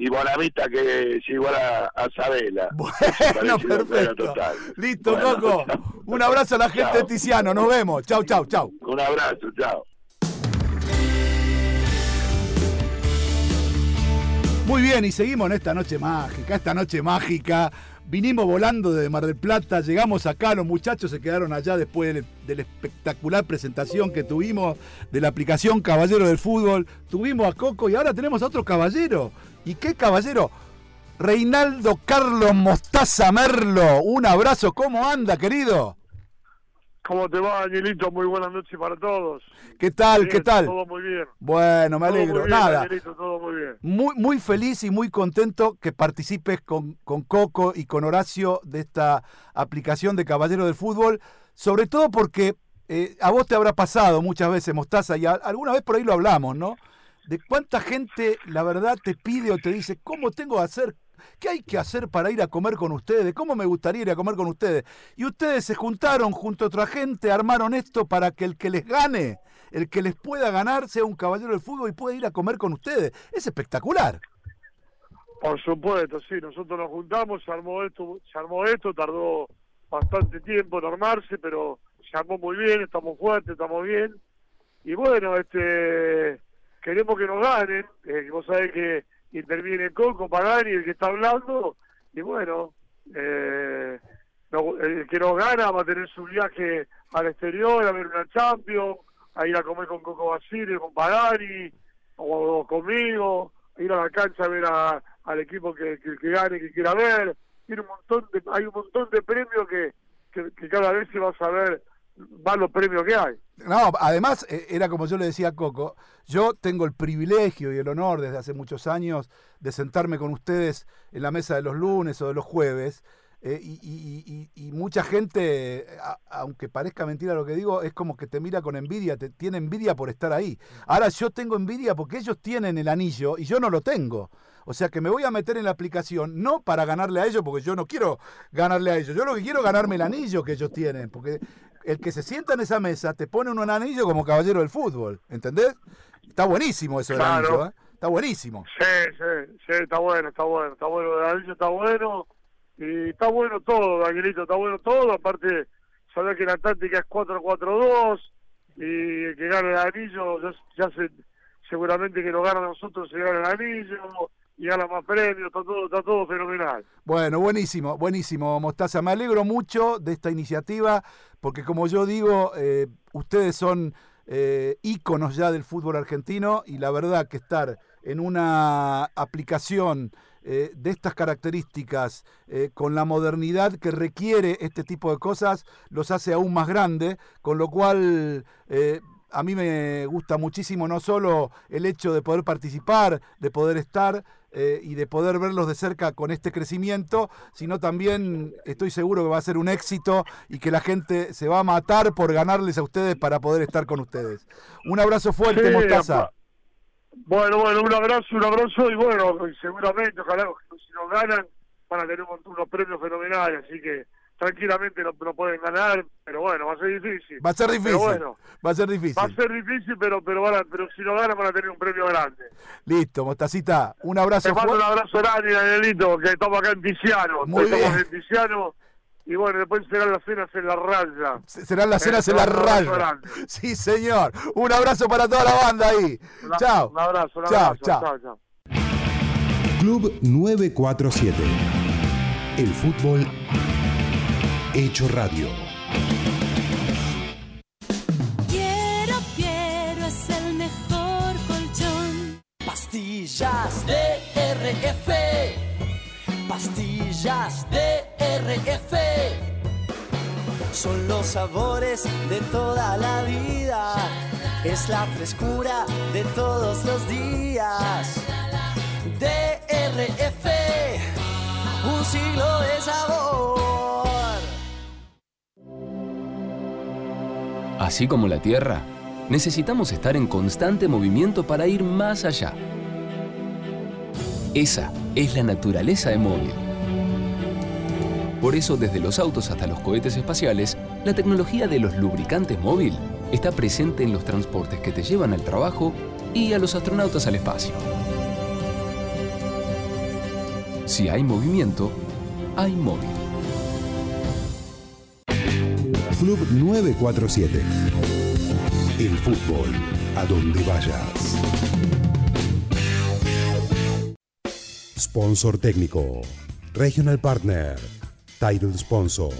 y Bonavita que es igual a, a Sabela. (laughs) Bueno, perfecto. Listo, Bueno, Coco. Un abrazo a la gente de Tiziano, nos vemos. Chau, chau, chau. Un abrazo, chao. Muy bien, y seguimos en esta noche mágica, esta noche mágica. Vinimos volando desde Mar del Plata, llegamos acá, los muchachos se quedaron allá después de, la espectacular presentación que tuvimos de la aplicación Caballero del Fútbol. Tuvimos a Coco y ahora tenemos a otro caballero. ¿Y qué caballero? Reinaldo Carlos Mostaza Merlo. Un abrazo, ¿cómo anda, querido? ¿Cómo te va, Danielito? Muy buenas noches para todos. ¿Qué tal? Bien, ¿Qué tal? Todo muy bien. Bueno, me Todo alegro. muy bien, Nada. Todo muy bien. Muy, muy feliz y muy contento que participes con, con Coco y con Horacio de esta aplicación de Caballero del Fútbol, sobre todo porque eh, a vos te habrá pasado muchas veces, Mostaza, y a- alguna vez por ahí lo hablamos, ¿no? De cuánta gente, la verdad, te pide o te dice, ¿cómo tengo que hacer? ¿Qué hay que hacer para ir a comer con ustedes? ¿Cómo me gustaría ir a comer con ustedes? Y ustedes se juntaron junto a otra gente, armaron esto para que el que les gane, el que les pueda ganar, sea un caballero del fútbol y pueda ir a comer con ustedes. Es espectacular. Por supuesto, sí, nosotros nos juntamos, se armó esto, se armó esto, tardó bastante tiempo en armarse, pero se armó muy bien, estamos fuertes, estamos bien. Y bueno, este queremos que nos ganen, eh, vos sabés que interviene Coco, Pagani, el que está hablando, y bueno, eh, el que nos gana va a tener su viaje al exterior, a ver una Champions, a ir a comer con Coco Basile, con Pagani, o, conmigo, a ir a la cancha a ver al equipo que, que, que gane, que quiera ver. Tiene un montón de, hay un montón de premios que, que, que cada vez se va a saber más los premios que hay. No, además, eh, era como yo le decía a Coco, yo tengo el privilegio y el honor desde hace muchos años de sentarme con ustedes en la mesa de los lunes o de los jueves. eh, y, mucha gente, aunque parezca mentira lo que digo, es como que te mira con envidia, te tiene envidia por estar ahí. Ahora yo tengo envidia porque ellos tienen el anillo y yo no lo tengo. O sea que me voy a meter en la aplicación, no para ganarle a ellos, porque yo no quiero ganarle a ellos. Yo lo que quiero es ganarme el anillo que ellos tienen. Porque el que se sienta en esa mesa te pone un anillo como caballero del fútbol. ¿Entendés? Está buenísimo eso del Claro. anillo, ¿eh? Está buenísimo. Sí, sí, sí, está bueno, está bueno, está bueno, el anillo está bueno, y está bueno todo, Danielito, está bueno todo, aparte, sabés que la táctica es 4-4-2, y el que gane el anillo, ya, ya se, seguramente que lo gana nosotros se gana el anillo y gana más premios, está todo, está todo fenomenal. Bueno, buenísimo, buenísimo, Mostaza. Me alegro mucho de esta iniciativa, porque como yo digo, eh, ustedes son eh, íconos ya del fútbol argentino y la verdad que estar en una aplicación eh, de estas características, eh, con la modernidad que requiere este tipo de cosas, los hace aún más grandes, con lo cual a mí me gusta muchísimo no solo el hecho de poder participar, de poder estar eh, y de poder verlos de cerca con este crecimiento, sino también estoy seguro que va a ser un éxito y que la gente se va a matar por ganarles a ustedes para poder estar con ustedes. Un abrazo fuerte, Sí, Mostaza. Bueno, bueno, un abrazo, un abrazo y bueno, seguramente, ojalá si nos ganan, van a tener unos premios fenomenales, así que tranquilamente lo, lo pueden ganar, pero bueno, va a ser difícil. Va a ser difícil. Pero bueno, Va a ser difícil. va a ser difícil, pero pero van a- pero si no ganan van a tener un premio grande. Listo, Mostacita. Un abrazo Te mando un abrazo grande, Danielito, que estamos acá en Tiziano. Muy estamos bien. en Tiziano. Y bueno, después serán las cenas en la raya. Serán las cenas en la Eh, raya. (laughs) Sí, señor. Un abrazo para toda la banda ahí. Una- Chao. Un abrazo, un Chao, abrazo. chao. chao, chao. Club 947. El fútbol hecho radio. Quiero, quiero, es el mejor colchón. Pastillas de RF. Pastillas de RF. Son los sabores de toda la vida. Es la frescura de todos los días. DRF. Un siglo de sabor. Así como la Tierra, necesitamos estar en constante movimiento para ir más allá. Esa es la naturaleza de móvil. Por eso, desde los autos hasta los cohetes espaciales, la tecnología de los lubricantes móvil está presente en los transportes que te llevan al trabajo y a los astronautas al espacio. Si hay movimiento, hay móvil. Club 947. El fútbol a donde vayas. Sponsor técnico. Regional Partner. Title Sponsor.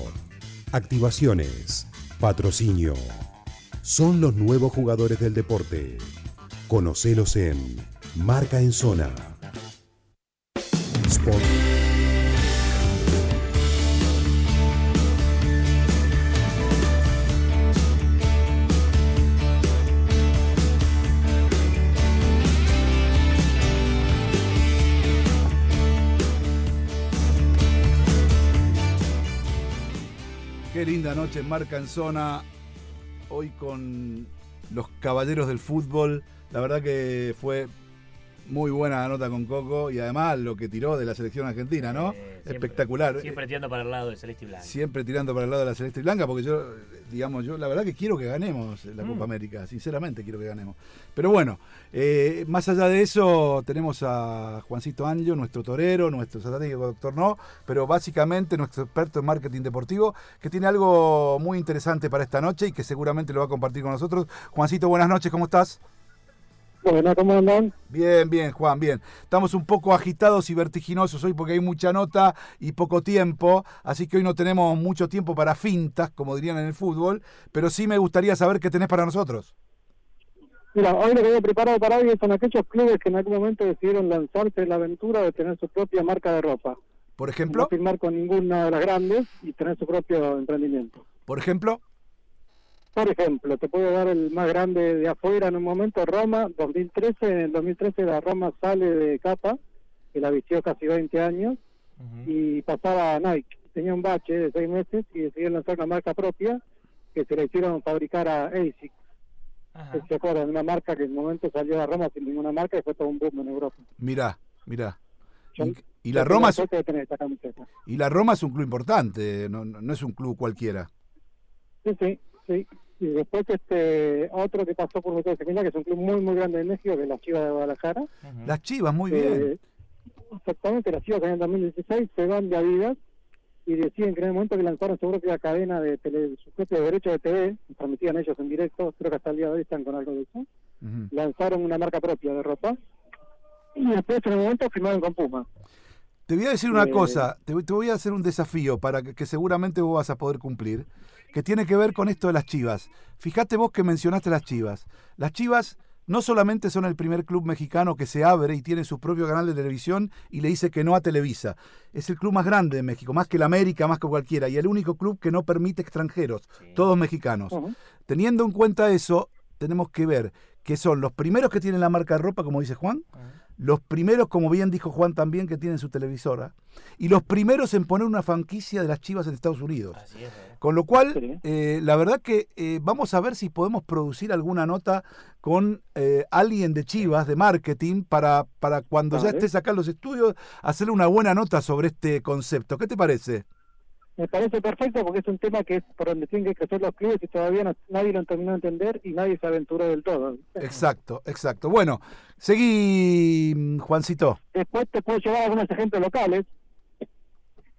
Activaciones. Patrocinio. Son los nuevos jugadores del deporte. Conocelos en Marca en Zona. Sponsor. Noche en Marca en Zona. Hoy con los caballeros del fútbol. La verdad que fue muy buena la nota con Coco y además lo que tiró de la selección argentina, ¿no? Eh, siempre- Espectacular. Siempre tirando para el lado de Celeste y Blanco. Siempre tirando para el lado de la celeste y blanca, porque yo, digamos, yo la verdad que quiero que ganemos la Mm. Copa América, sinceramente quiero que ganemos. Pero bueno, eh, más allá de eso, tenemos a Juancito Angio, nuestro torero, nuestro estratégico doctor no, pero básicamente nuestro experto en marketing deportivo, que tiene algo muy interesante para esta noche y que seguramente lo va a compartir con nosotros. Juancito, buenas noches, ¿cómo estás? Bueno, ¿cómo andan? Bien, bien, Juan, bien. Estamos un poco agitados y vertiginosos hoy porque hay mucha nota y poco tiempo, así que hoy no tenemos mucho tiempo para fintas, como dirían en el fútbol, pero sí me gustaría saber qué tenés para nosotros. Mira, hoy lo que había preparado para hoy son aquellos clubes que en algún momento decidieron lanzarse en la aventura de tener su propia marca de ropa. Por No ejemplo, firmar con ninguna de las grandes y tener su propio emprendimiento. por ejemplo, Por ejemplo, te puedo dar el más grande de afuera en un momento, Roma, 2013. En el 2013 la Roma sale de capa, que la vistió casi 20 años, y pasaba a Nike. Tenía un bache de seis meses y decidieron lanzar una marca propia que se la hicieron fabricar a ASICS. Ajá. ¿Se acuerdan? Una marca que en un momento salió a Roma sin ninguna marca y fue todo un boom en Europa. mirá, mirá. Y, y la Roma es, y la Roma es un club importante, no, no no es un club cualquiera. Sí, sí, sí. Y después este otro que pasó por Mercedes Pequeña, que es un club muy, muy grande en México, que es la Chivas de Guadalajara. Las Chivas, muy Eh, bien. Exactamente, las Chivas que en el 2016 se van de Adidas y deciden que en el momento que lanzaron su propia cadena de tele, su propio derecho de TV, transmitían ellos en directo, creo que hasta el día de hoy están con algo de eso, lanzaron una marca propia de ropa y después en el momento firmaron con Puma. Te voy a decir una Eh, cosa, te, voy- te voy a hacer un desafío para que, que seguramente vos vas a poder cumplir, que tiene que ver con esto de las chivas. Fíjate vos que mencionaste las chivas. Las chivas no solamente son el primer club mexicano que se abre y tiene su propio canal de televisión y le dice que no a Televisa. Es el club más grande de México, más que el América, más que cualquiera, y el único club que no permite extranjeros, todos mexicanos. Teniendo en cuenta eso, tenemos que ver que son los primeros que tienen la marca de ropa, como dice Juan, los primeros, como bien dijo Juan también, que tienen su televisora, y los primeros en poner una franquicia de las Chivas en Estados Unidos. Con lo cual, eh, la verdad que eh, vamos a ver si podemos producir alguna nota con eh, alguien de Chivas, de marketing, para, para cuando ya estés acá en los estudios, hacerle una buena nota sobre este concepto. ¿Qué te parece? Me parece perfecto porque es un tema que es por donde tienen que crecer los clubes y todavía no- nadie lo terminó de entender y nadie se aventuró del todo. Exacto, exacto. Bueno, seguí, Juancito. Después te puedo llevar algunos ejemplos locales.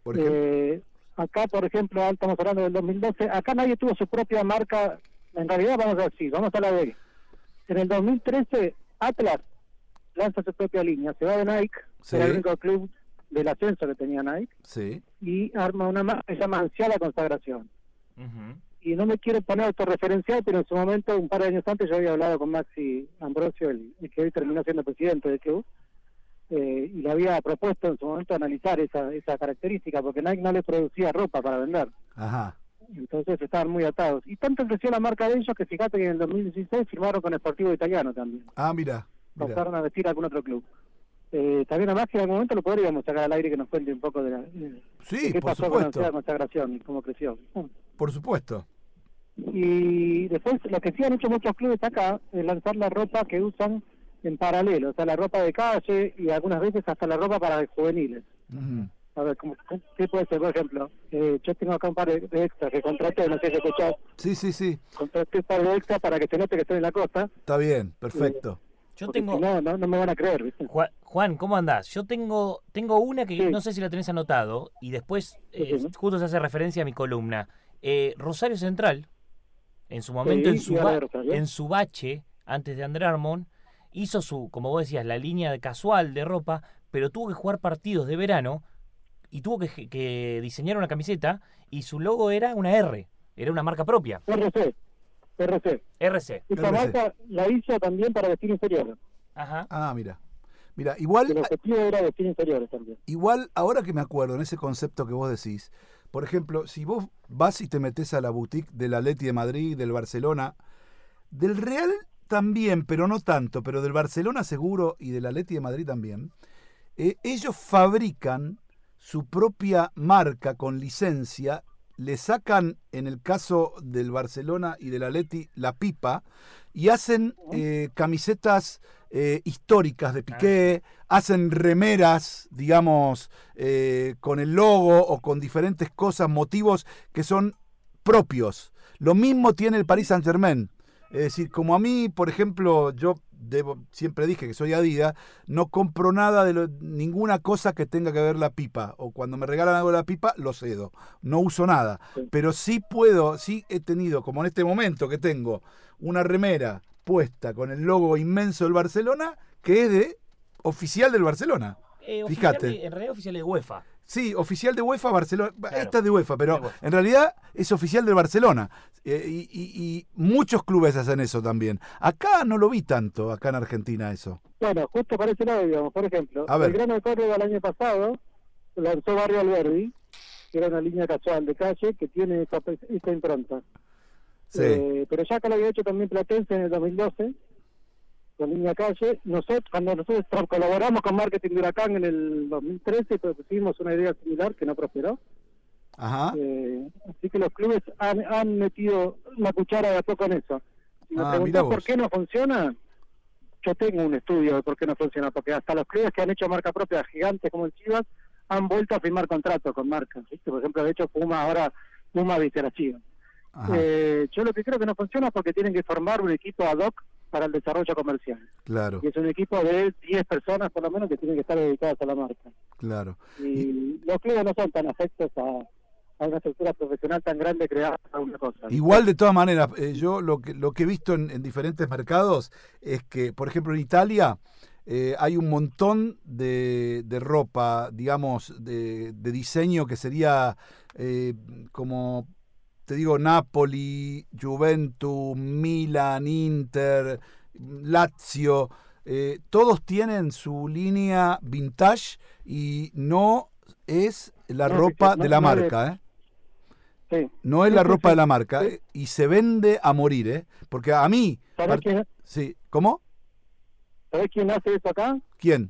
Por Eh, acá, por ejemplo, estamos hablando del 2012, acá nadie tuvo su propia marca, en realidad vamos a decir, vamos a la de En el 2013, Atlas lanza su propia línea, se va de Nike, Sí. era el único club del ascenso que tenía Nike, Sí. y arma una marca que se llama Ansiala Consagración. Y no me quiero poner autorreferencial, pero en su momento, un par de años antes, yo había hablado con Maxi Ambrosio, el, el que hoy terminó siendo presidente del club, eh, y le había propuesto en su momento analizar esa, esa característica, porque Nike no le producía ropa para vender. Ajá. Entonces estaban muy atados. Y tanto creció la marca de ellos que fíjate que en el 2016 firmaron con el Sportivo Italiano también. Ah, mira. mira. Pasaron a vestir a algún otro club. Eh, también además que en algún momento lo podríamos sacar al aire que nos cuente un poco de, la, de- Sí, qué pasó supuesto. con la consagración y cómo creció. Por supuesto. Y después lo que sí han hecho muchos clubes acá es lanzar la ropa que usan en paralelo, o sea, la ropa de calle y algunas veces hasta la ropa para juveniles. A ver, ¿cómo- ¿qué puede ser? Por ejemplo, eh, yo tengo acá un par de, extras que contraté, no sé si escuchás, Sí, sí, sí. contraté un par de extras para que se note que estoy en la costa. Está bien, perfecto. Yo porque tengo- si no, no, no me van a creer, ¿viste? Juan, Juan, ¿cómo andás? Yo tengo, tengo una que no sé si la tenés anotado y después eh, justo se hace referencia a mi columna. Eh, Rosario Central, en su momento, en, su ba- en su bache, antes de André Armón, hizo su, como vos decías, la línea de casual de ropa, pero tuvo que jugar partidos de verano y tuvo que, que diseñar una camiseta y su logo era una R, era una marca propia. RC, RC. RC. Esta marca la hizo también para vestir inferiores. Ajá. Ah, mira. Mira, igual, El objetivo era vestir inferiores también. igual, ahora que me acuerdo en ese concepto que vos decís, por ejemplo, si vos vas y te metes a la boutique del Atleti de Madrid, del Barcelona, del Real también, pero no tanto, pero del Barcelona seguro y del Atleti de Madrid también, eh, ellos fabrican su propia marca con licencia, le sacan, en el caso del Barcelona y del Atleti, la pipa y hacen eh, camisetas eh, históricas de Piqué, hacen remeras, digamos, eh, con el logo o con diferentes cosas, motivos que son propios. Lo mismo tiene el Paris Saint Germain. Es decir, como a mí, por ejemplo, yo debo, siempre dije que soy Adidas, no compro nada de lo- ninguna cosa que tenga que ver la pipa. O cuando me regalan algo de la pipa, lo cedo. No uso nada. Pero sí puedo, sí he tenido, como en este momento que tengo, una remera puesta con el logo inmenso del Barcelona, que es de oficial del Barcelona. Eh, oficial Fíjate. de- en realidad oficial de UEFA. Sí, oficial de UEFA Barcelona. Esta es de UEFA, pero en realidad es oficial del Barcelona. Eh, y, y- y muchos clubes hacen eso también. Acá no lo vi tanto, acá en Argentina eso. Bueno, justo para ese lado, digamos, por ejemplo, A ver. el Grano de Córdoba el año pasado lanzó Barrio Alberdi, que era una línea casual de calle que tiene esta, esta impronta. Sí. Eh, pero ya acá lo había hecho también Platense en el 2012, con línea calle. Nosotros, cuando nosotros colaboramos con Marketing de Huracán en el 2013, propusimos una idea similar que no prosperó. Ajá. Eh, así que los clubes han, han metido la cuchara de a poco en eso. Si me Ah, preguntás por qué no funciona, yo tengo un estudio de por qué no funciona, porque hasta los clubes que han hecho marca propia gigantes como el Chivas han vuelto a firmar contratos con marcas. ¿viste? Por ejemplo, de hecho, Puma ahora, Puma viste la Chivas. Eh, yo lo que creo que no funciona es porque tienen que formar un equipo ad hoc para el desarrollo comercial. Claro, Y es un equipo de 10 personas por lo menos que tienen que estar dedicadas a la marca. claro. Y los clubes no son tan afectos a, a una estructura profesional tan grande creada para una cosa. Igual de todas maneras, eh, yo lo que, lo que he visto en, en diferentes mercados es que, por ejemplo, en Italia eh, hay un montón de, de ropa, digamos, de, de diseño que sería eh, como, te digo, Napoli, Juventus, Milan, Inter, Lazio. eh, todos tienen su línea vintage y no es la No, ropa no- de la no es- marca, ¿eh? Sí. No es Sí, la sí, ropa de la marca y se vende a morir, ¿eh? Porque a mí... ¿Sabés par- quién, Sí, ¿cómo? ¿Sabés quién hace eso acá? ¿Quién?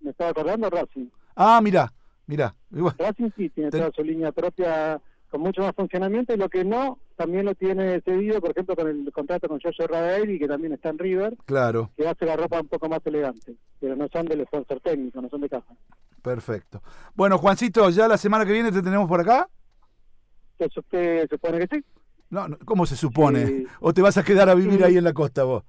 Me estaba acordando Racing. Ah, mira, mira. Racing sí tiene Ten- toda su línea propia con mucho más funcionamiento y lo que no también lo tiene cedido, por ejemplo, con el contrato con Joshua Radaeli, que también está en River, Claro, que hace la ropa un poco más elegante, pero no son del sponsor técnico, no son de caja. perfecto. Bueno, Juancito, ¿ya la semana que viene te tenemos por acá? Entonces usted supone que sí. No, no, ¿Cómo se supone? Sí. ¿O te vas a quedar a vivir Sí. ahí en la costa vos?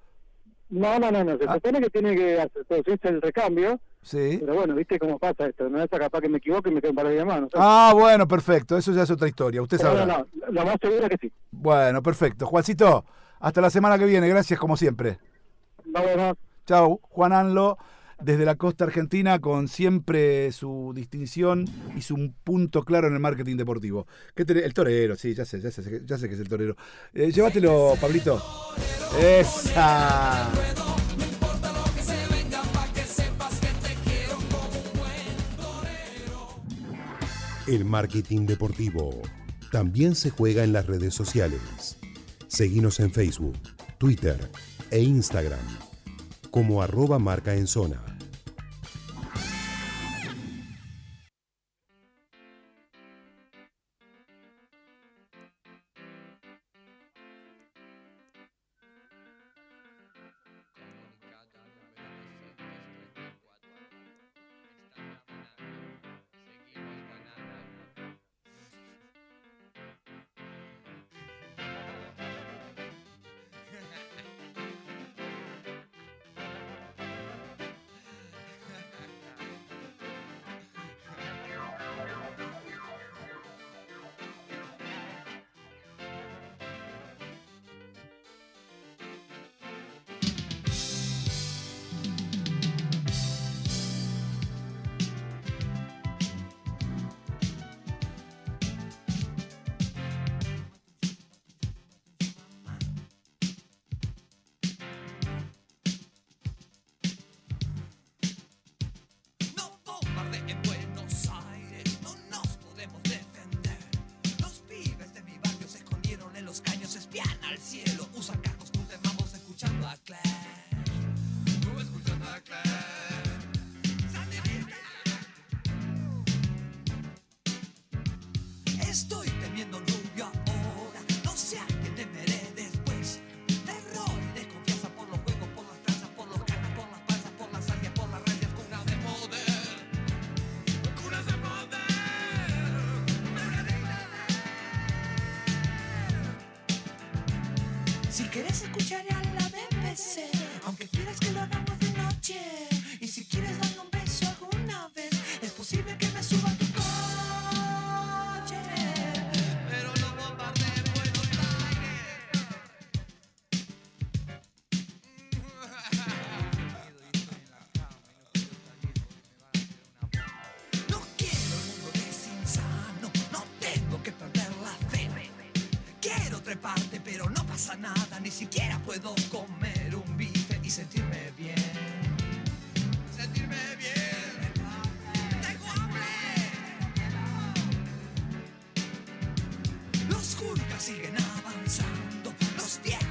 No, no, no, no, se Ah. supone que tiene que producirse el recambio, Sí. pero bueno, viste cómo pasa esto, no es capaz que me equivoque y me quede un par de días no. Ah, bueno, perfecto. Eso ya es otra historia. Usted Pero sabrá. no, no, lo más seguro es que sí. Bueno, perfecto. Juancito, hasta la semana que viene. Gracias como siempre. Nos vemos. Chao, Juan Anlo, desde la costa argentina, con siempre su distinción y su punto claro en el marketing deportivo. ¿Qué el torero, sí, ya sé, ya sé, ya sé que es el torero. Eh, llévatelo, Pablito. Esa. El marketing deportivo también se juega en las redes sociales. Seguimos en Facebook, Twitter e Instagram como arroba marca en zona. Siguen avanzando, los viejos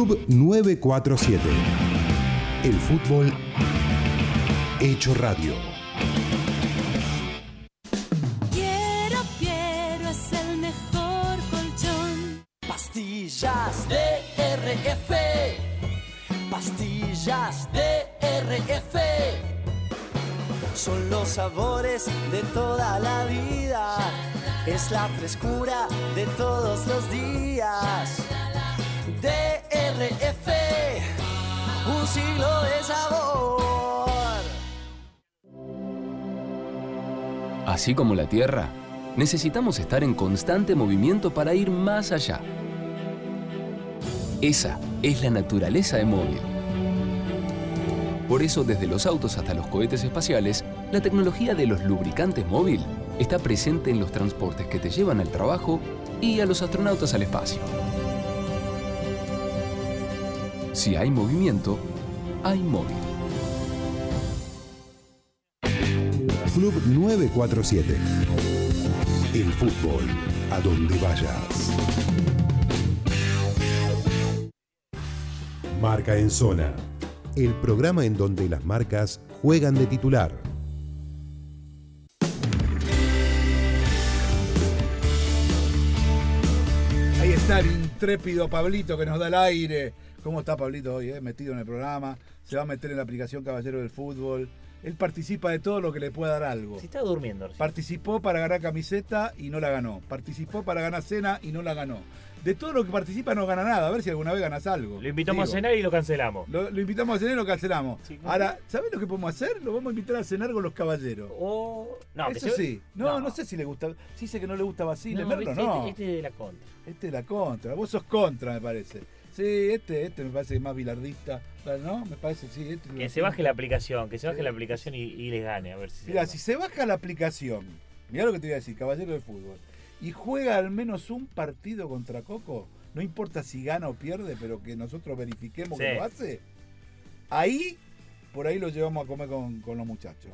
Club 947. El fútbol hecho radio. Quiero, quiero es el mejor colchón. Pastillas de RF. Pastillas de RF. Son los sabores de toda la vida. Es la frescura de todos los días. Así como la Tierra, necesitamos estar en constante movimiento para ir más allá. Esa es la naturaleza de móvil. Por eso, desde los autos hasta los cohetes espaciales, la tecnología de los lubricantes móvil está presente en los transportes que te llevan al trabajo y a los astronautas al espacio. Si hay movimiento, hay móvil. Club 947. El fútbol a donde vayas. Marca en zona. El programa en donde las marcas juegan de titular. Ahí está el intrépido Pablito que nos da el aire. ¿Cómo está Pablito hoy? eh? Metido en el programa. Se va a meter en la aplicación Caballero del Fútbol. Él participa de todo lo que le pueda dar algo. Si está durmiendo. recién. Participó para ganar camiseta y no la ganó. Participó para ganar cena y no la ganó. De todo lo que participa no gana nada. A ver si alguna vez ganas algo. Lo invitamos Digo, a cenar y lo cancelamos. Lo, lo invitamos a cenar y lo cancelamos. Sí, Ahora, ¿sabés lo que podemos hacer? Lo vamos a invitar a cenar con los caballeros. O. No, Eso sí. No, no, sé si le gusta. Sí sé que no le gusta Basile. No, Merlo viste, no. Este, este es de la contra. Este es la contra. Vos sos contra, me parece. Sí, este, este me parece más bilardista. ¿No? Me parece, sí. Este Que se baje la aplicación, que se baje la aplicación y, y les gane, a ver si Mira, si se baja la aplicación, mirá lo que te voy a decir, caballero de fútbol, y juega al menos un partido contra Coco, no importa si gana o pierde, pero que nosotros verifiquemos Sí. que lo hace, ahí, por ahí lo llevamos a comer con, con los muchachos.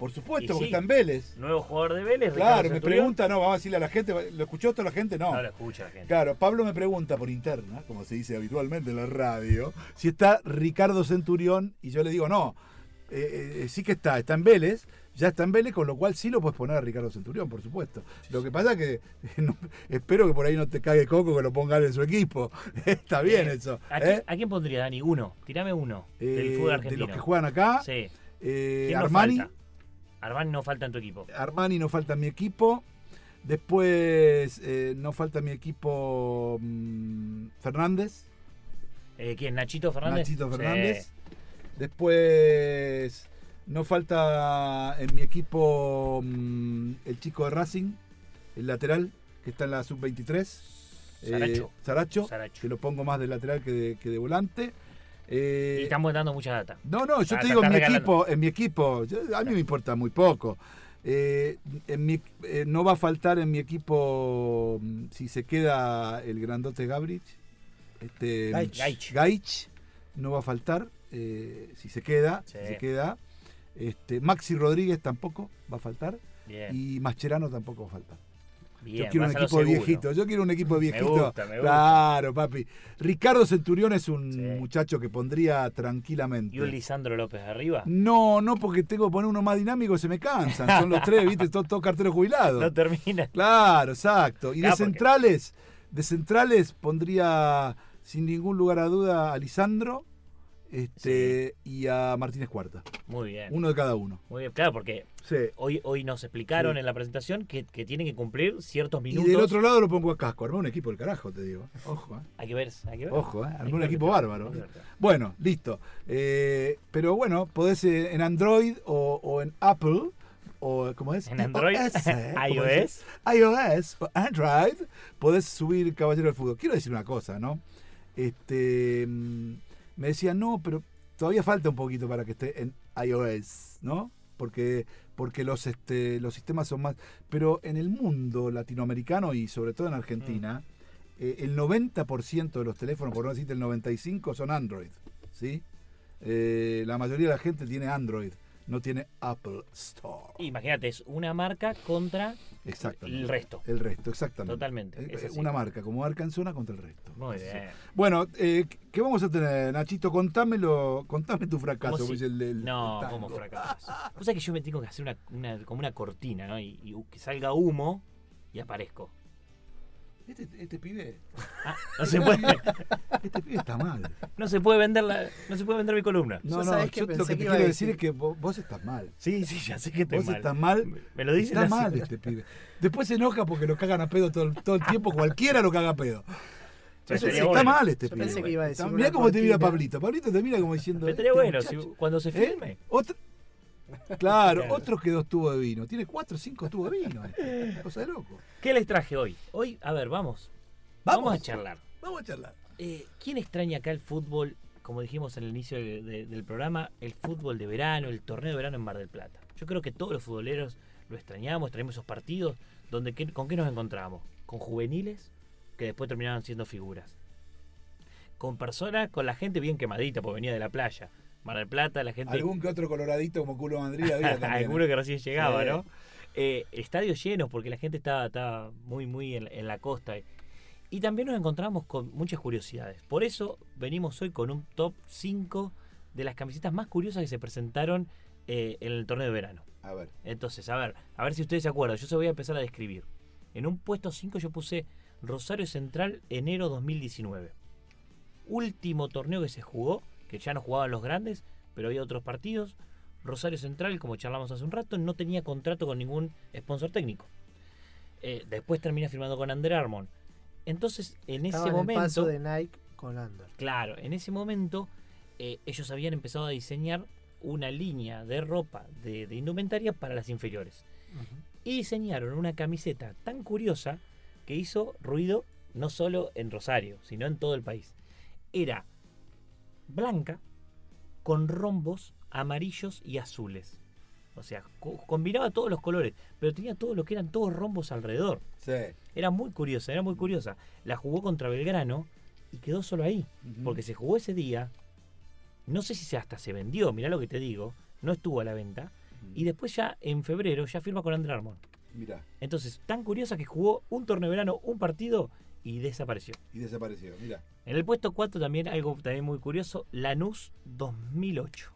Por supuesto, porque sí, está en Vélez. Nuevo jugador de Vélez, Claro, Ricardo me Centurión. pregunta, no, vamos a decirle a la gente, ¿lo escuchó toda la gente? No. No lo escucha la gente. Claro, Pablo me pregunta por interna, como se dice habitualmente en la radio, si está Ricardo Centurión y yo le digo, no, eh, eh, sí que está, está en Vélez, ya está en Vélez, con lo cual sí lo puedes poner a Ricardo Centurión, por supuesto. Lo que pasa es que (laughs) no- espero que por ahí no te cague coco que lo pongan en su equipo. (laughs) está bien eso. ¿A, ¿eh? quién, a quién pondría, Dani? Uno. Tirame uno. del Eh, fútbol de argentino. los que juegan acá, Sí. eh, ¿Quién nos Armani, falta? Armani no falta en tu equipo. Armani no falta en mi equipo. Después eh, no falta en mi equipo mm, Fernández. Eh, ¿Quién? ¿Nachito Fernández? Nachito Sí. Fernández. Después no falta en mi equipo mm, el chico de Racing, el lateral, que está en la sub-23. Saracho. Eh, Saracho, Saracho. que lo pongo más de lateral que de, que de volante. Eh, Y estamos dando mucha data. no, no, yo Ah, te digo en mi equipo, en mi equipo, yo- a mí me importa muy poco. Eh, en mi- eh, no va a faltar en mi equipo mm, si se queda el grandote Gabrich, este Gaich. Gaich. Gaich, no va a faltar si se queda, si se queda. Este, Maxi Rodríguez tampoco va a faltar Bien. y Mascherano tampoco va a faltar. Bien, yo quiero un equipo viejito, yo quiero un equipo Me viejito. gusta, me gusta. Claro, papi. Ricardo Centurión es un muchacho que pondría tranquilamente. ¿Y un Lisandro López arriba? No, no, porque tengo que poner uno más dinámico, se me cansan. Son los tres, viste, todos todo carteros jubilados. (laughs) No termina. Claro, exacto. Y de porque- centrales, de centrales pondría sin ningún lugar a duda a Lisandro este, y a Martínez Cuarta. Muy bien. Uno de cada uno. Muy bien, claro, porque Sí. hoy, hoy nos explicaron Sí. en la presentación que, que tienen que cumplir ciertos Y minutos. del otro lado lo pongo a Casco. Armé un equipo del carajo, te digo. Ojo, ¿eh? Hay que ver, hay que ver. Ojo, ¿eh? Que un equipo bárbaro. Bueno, listo. Eh, pero bueno, podés eh, en Android o, o en Apple. O, ¿Cómo es? En Android, iOS, (laughs) ¿eh? ¿Cómo iOS. iOS o Android. Podés subir Caballero del Fútbol. Quiero decir una cosa, ¿no? Este, mm, me decían, no, pero todavía falta un poquito para que esté en iOS, ¿no? Porque, porque los, este, los sistemas son más... Pero en el mundo latinoamericano y sobre todo en Argentina, eh, el 90% de los teléfonos, por no decirte el 95%, son Android, ¿sí? Eh, la mayoría de la gente tiene Android. No tiene Apple Store. Imagínate, es una marca contra el resto. El resto, exactamente. Totalmente, Eh, es. Una marca como Arkansas contra el resto. Muy bien. Bueno, eh, ¿qué vamos a tener, Nachito? Contámelo, contame tu fracaso. ¿Cómo como si- dice el- el- no, el como fracaso. O sea que yo me tengo que hacer una, una- como una cortina, ¿no? Y, y que salga humo y aparezco. Este, este pibe. Ah, no se puede. (laughs) Este pibe está mal. No se puede vender la, no se puede vender mi columna. No, no, yo lo que te quiero decir es que vos, vos estás mal. Sí, sí, ya sé que estoy Vos mal. estás mal. Me lo dicen Está así. mal este pibe. Después se enoja porque lo cagan a pedo todo, el- todo el tiempo. Cualquiera lo caga a pedo. Eso- está bueno. mal este Yo pibe. pensé que iba a decir Está- una Mirá cómo te mira. Pablito. Pablito te mira como diciendo. Pero estaría este bueno, si- cuando se ¿Eh? filme. Claro, Claro. otro que dos tubos de vino. Tiene cuatro o cinco tubos de vino. Cosa de loco. ¿Qué les traje hoy? Hoy, a ver, vamos. Vamos, a charlar. Vamos a charlar. Eh, ¿Quién extraña acá el fútbol? Como dijimos en el inicio de- de- del programa, el fútbol de verano, el torneo de verano en Mar del Plata. Yo creo que todos los futboleros lo extrañamos, extrañamos esos partidos donde ¿qué- ¿con qué nos encontramos? Con juveniles que después terminaban siendo figuras. Con personas, con la gente bien quemadita, porque venía de la playa. Mar del Plata, la gente... Algún que otro coloradito como culo Madrid había (laughs) también. Alguno ¿eh? que recién llegaba, Sí. ¿no? Eh, estadios llenos porque la gente estaba, estaba muy, muy en, en la costa. Y también nos encontramos con muchas curiosidades. Por eso venimos hoy con un top 5 de las camisetas más curiosas que se presentaron eh, en el torneo de verano. A ver. Entonces, a ver, a ver si ustedes se acuerdan. Yo se voy a empezar a describir. En un puesto 5 yo puse Rosario Central enero 2019. Último torneo que se jugó, que ya no jugaban los grandes, pero había otros partidos. Rosario Central, como charlamos hace un rato, no tenía contrato con ningún sponsor técnico. Eh, después termina firmando con Under Armour. Entonces, en Estaba ese en el momento... paso de Nike con Under. Claro, en ese momento eh, ellos habían empezado a diseñar una línea de ropa, de, de indumentaria para las inferiores. Y diseñaron una camiseta tan curiosa que hizo ruido no solo en Rosario, sino en todo el país. Era blanca con rombos amarillos y azules. O sea, co- combinaba todos los colores, pero tenía todo lo que eran todos rombos alrededor. Sí. Era muy curiosa, era muy curiosa. La jugó contra Belgrano y quedó solo ahí. Porque se jugó ese día. No sé si se hasta se vendió, mirá lo que te digo. No estuvo a la venta. Y después ya en febrero ya firma con Under Armour. Mirá. Entonces, tan curiosa que jugó un torneo de verano, un partido y desapareció. Y desapareció. Mirá. En el puesto 4 también algo también muy curioso, Lanús 2008.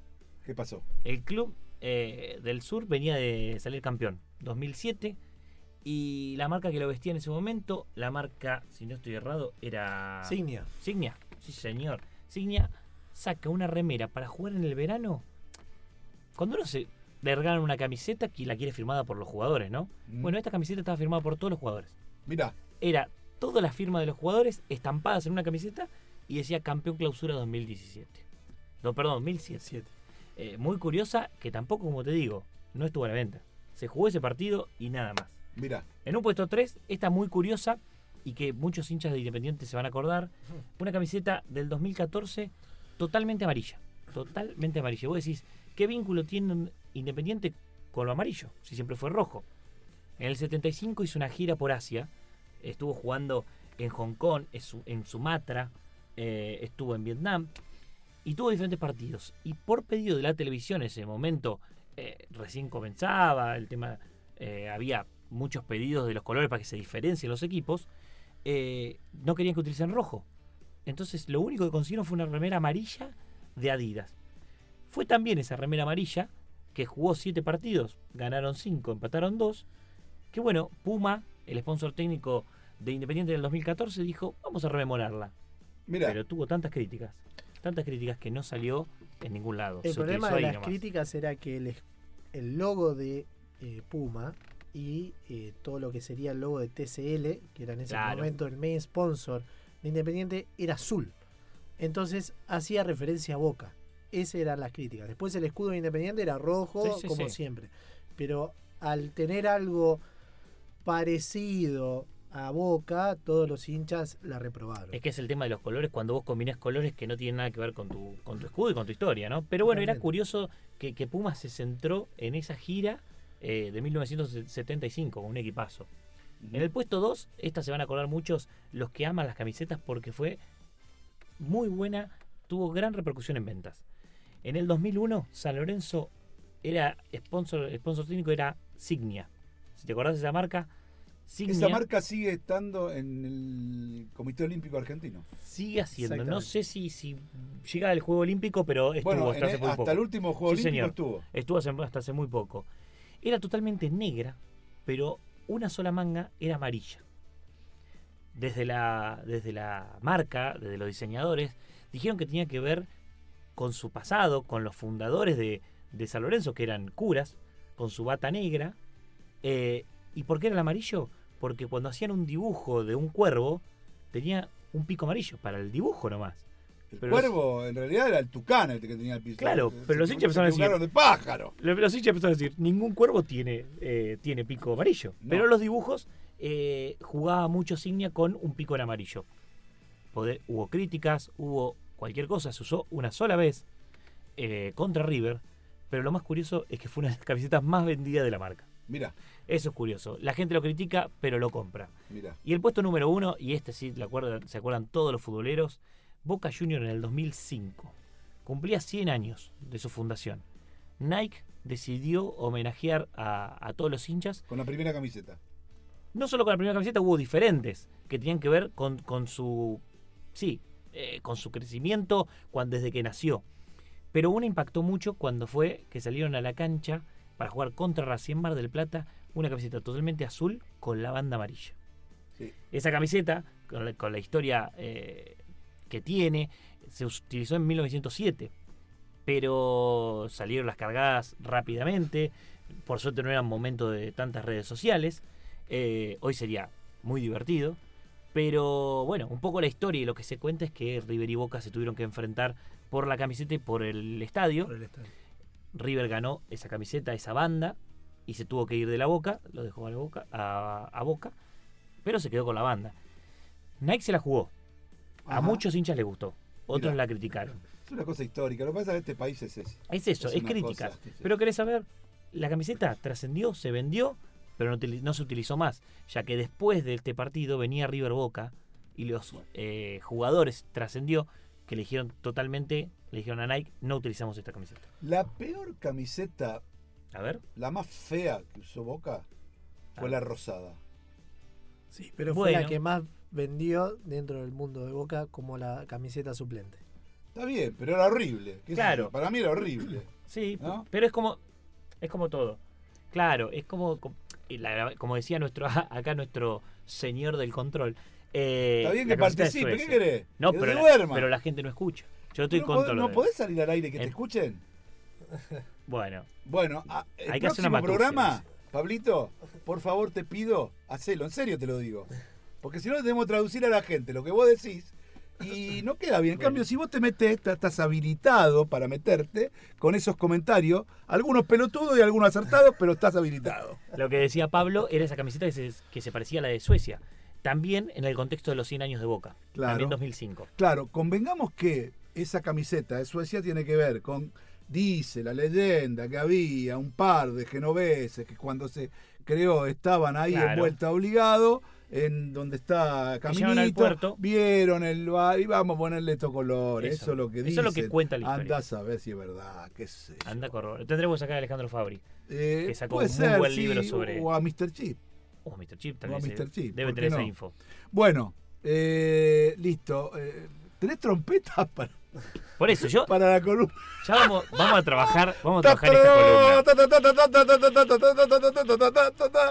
¿Qué pasó? El club eh, del sur venía de salir campeón 2007 y la marca que lo vestía en ese momento, la marca, si no estoy errado, era Signia. Signia, sí señor. Signia saca una remera para jugar en el verano. Cuando uno se le regalan una camiseta que la quiere firmada por los jugadores, ¿no? Mm. Bueno, esta camiseta estaba firmada por todos los jugadores. Mirá. Era toda la firma de los jugadores estampadas en una camiseta y decía campeón clausura 2017. No, perdón, 2007. Eh, muy curiosa que tampoco, como te digo, no estuvo a la venta. Se jugó ese partido y nada más. Mirá. En un puesto 3, esta muy curiosa y que muchos hinchas de Independiente se van a acordar. Una camiseta del 2014 totalmente amarilla. Totalmente amarilla. Vos decís, ¿qué vínculo tiene Independiente con lo amarillo? Si siempre fue rojo. En el 75 hizo una gira por Asia. Estuvo jugando en Hong Kong, en Su- en Sumatra, eh, estuvo en Vietnam y tuvo diferentes partidos. Y por pedido de la televisión en ese momento, eh, recién comenzaba el tema, eh, había muchos pedidos de los colores para que se diferencien los equipos, no querían que utilicen rojo. Entonces lo único que consiguieron fue una remera amarilla de Adidas. Fue también esa remera amarilla que jugó siete partidos, ganaron cinco, empataron dos. Que bueno, Puma, el sponsor técnico de Independiente del 2014, dijo, vamos a rememorarla. Mirá. Pero tuvo tantas críticas, tantas críticas que no salió en ningún lado. El Se problema de las nomás. críticas era que el, es- el logo de eh, Puma y eh, todo lo que sería el logo de TCL, que era en ese Claro. momento el main sponsor de Independiente, era azul. Entonces hacía referencia a Boca. Esas eran las críticas. Después el escudo de Independiente era rojo, Sí, sí, como sí. siempre. Pero al tener algo parecido a Boca, todos los hinchas la reprobaron. Es que es el tema de los colores cuando vos combinás colores que no tienen nada que ver con tu, con tu escudo y con tu historia, ¿no? Pero bueno, era curioso que, que Puma se centró en esa gira eh, de 1975 con un equipazo. En el puesto 2, esta se van a acordar muchos los que aman las camisetas porque fue muy buena, tuvo gran repercusión en ventas. En el 2001, San Lorenzo era sponsor, sponsor técnico era Signia. Si te acordás de esa marca, Signia Esa marca sigue estando en el Comité Olímpico Argentino. sigue haciendo. No sé si, si llega al Juego Olímpico, pero estuvo Bueno, hasta hace el- muy hasta poco. el último Juego Sí, Olímpico señor. estuvo. Estuvo hace- hasta hace muy poco. Era totalmente negra, pero una sola manga era amarilla. Desde la, desde la marca, desde los diseñadores, dijeron que tenía que ver con su pasado, con los fundadores de, de San Lorenzo, que eran curas, con su bata negra. Eh, ¿Y por qué era el amarillo? Porque cuando hacían un dibujo de un cuervo, tenía un pico amarillo, para el dibujo nomás. El Pero los- cuervo en realidad era el tucán el que tenía el piso. Claro, Se- pero los hinchas empezaron a decir. de pájaro. Lo- Los hinchas empezaron a decir: ningún cuervo tiene, eh, tiene pico amarillo. No. Pero los dibujos eh, jugaba mucho Signia con un pico en amarillo. Poder- hubo críticas, hubo cualquier cosa, se usó una sola vez eh, contra River. Pero lo más curioso es que fue una de las camisetas más vendidas de la marca. Mira, Eso es curioso. La gente lo critica, pero lo compra. mira. Y el puesto número uno, y este sí lo acuerdan- se acuerdan todos los futboleros, Boca Junior en el 2005. Cumplía 100 años de su fundación. Nike decidió homenajear a, a todos los hinchas. Con la primera camiseta. No solo con la primera camiseta, hubo diferentes que tenían que ver con, con su. Sí, eh, con su crecimiento cuando, desde que nació. Pero una impactó mucho cuando fue que salieron a la cancha para jugar contra Racing Mar del Plata una camiseta totalmente azul con la banda amarilla. Sí. Esa camiseta, con la, con la historia eh, que tiene, se utilizó en 1907, pero salieron las cargadas rápidamente. Por suerte no eran momentos de tantas redes sociales. Eh, hoy sería muy divertido. Pero bueno, un poco la historia y lo que se cuenta es que River y Boca se tuvieron que enfrentar por la camiseta y por el estadio. River ganó esa camiseta, esa banda, y se tuvo que ir de la Boca, lo dejó a, la boca, a, a Boca, pero se quedó con la banda. Nike se la jugó. A muchos hinchas les gustó, otros Mirá. la criticaron. Es una cosa histórica. Lo que pasa que este país es ese. Es eso, es, crítica. cosa. Pero querés saber, la camiseta trascendió, se vendió, pero no, se utilizó más, ya que después de este partido venía River Boca y los eh, jugadores trascendió que le dijeron totalmente, le dijeron a Nike, no utilizamos esta camiseta. La peor camiseta, A ver. la más fea que usó Boca, fue Ah. la rosada. Sí, pero fue la Bueno. que más vendió dentro del mundo de Boca como la camiseta suplente. Está bien, pero era horrible. ¿Qué sé Claro. Para mí era horrible. (clears throat) Sí, ¿No? pero es como es como todo. Claro, es como como, decía nuestro (laughs) acá nuestro señor del control. eh, Está bien que participe, ¿qué querés? No, Que pero la, duerma. pero la gente no escucha. Yo estoy ¿No, con podés, todo lo ¿No podés salir al aire que te En- escuchen? (laughs) Bueno, Bueno, a- el Hay que hacer una próximo programa, Pablito, por favor te pido, hacelo, en serio te lo digo. Porque si no tenemos que traducir a la gente lo que vos decís y no queda bien. En cambio, si vos te metes, estás habilitado para meterte con esos comentarios, algunos pelotudos y algunos acertados, pero estás habilitado. lo que decía Pablo era esa camiseta que se, que se parecía a la de Suecia. También en el contexto de los 100 años de Boca. Claro. También 2005. Claro, convengamos que esa camiseta de Suecia tiene que ver con, dice la leyenda, que había un par de genoveses que cuando se creó estaban ahí Claro. en vuelta obligado, en donde está Caminito, puerto. vieron el bar y vamos a ponerle estos colores. Eso, Eso. es lo que Eso dice. es lo que cuenta la historia. Anda a saber si es verdad, qué sé yo. Anda corro. Tendremos acá a Alejandro Fabri. Eh, que sacó un muy buen sí, libro sobre. O a Mr. Chip. O Mr. Chip, O tal a. Mr. eh, Chip. Debe ¿por tener esa info. Bueno, eh, listo. Eh, ¿Tenés trompeta (laughs) para, Por eso, yo. para la columna? Ya vamos, vamos a trabajar. Vamos a trabajar esta columna.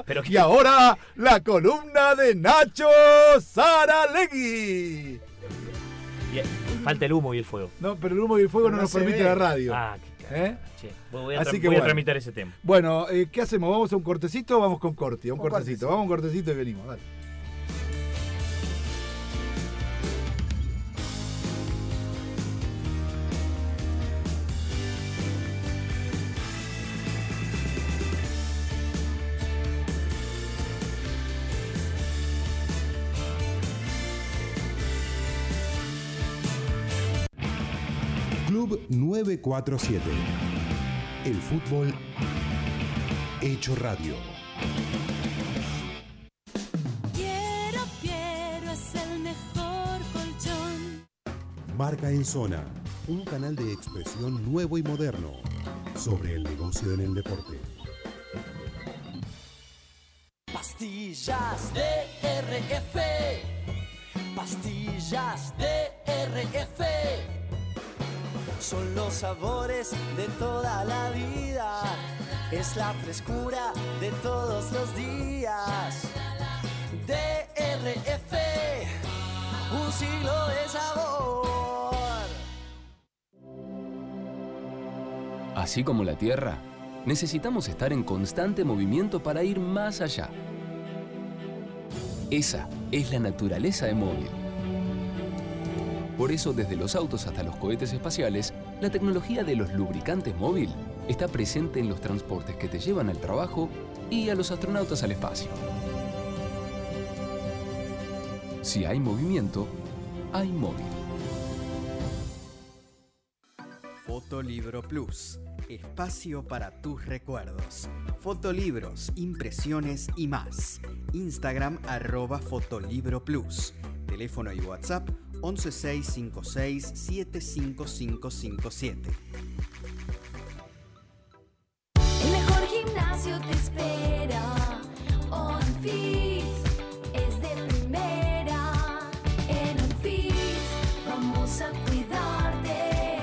Pero Y ahora la columna de Nacho Saralegui. Y- Falta el humo y el fuego. No, pero el humo y el fuego no, no nos permite ve. la radio. Ah, qué ¿Eh? che. Voy a, Así que voy a tramitar ese tema. Bueno, eh, ¿qué hacemos? ¿Vamos a un cortecito o vamos con corte? A un Un cortecito. cortecito. Vamos a un cortecito y venimos. Dale. Club 947. El fútbol hecho radio. Quiero, quiero es el mejor colchón. Marca en zona. Un canal de expresión nuevo y moderno. sobre el negocio en el deporte. Pastillas de RF. Pastillas de RF. Son los sabores de toda la vida. Es la frescura de todos los días. DRF. Un siglo de sabor. Así como la Tierra, necesitamos estar en constante movimiento para ir más allá. Esa es la naturaleza de móvil. Por eso, desde los autos hasta los cohetes espaciales, la tecnología de los lubricantes móvil está presente en los transportes que te llevan al trabajo y a los astronautas al espacio. Si hay movimiento, hay móvil. Fotolibro Plus. Espacio para tus recuerdos. Fotolibros, impresiones y más. Instagram arroba Fotolibro Plus. Teléfono y WhatsApp 11656-75557. El mejor gimnasio te espera. OnFit es de primera. En OnFit vamos a cuidarte.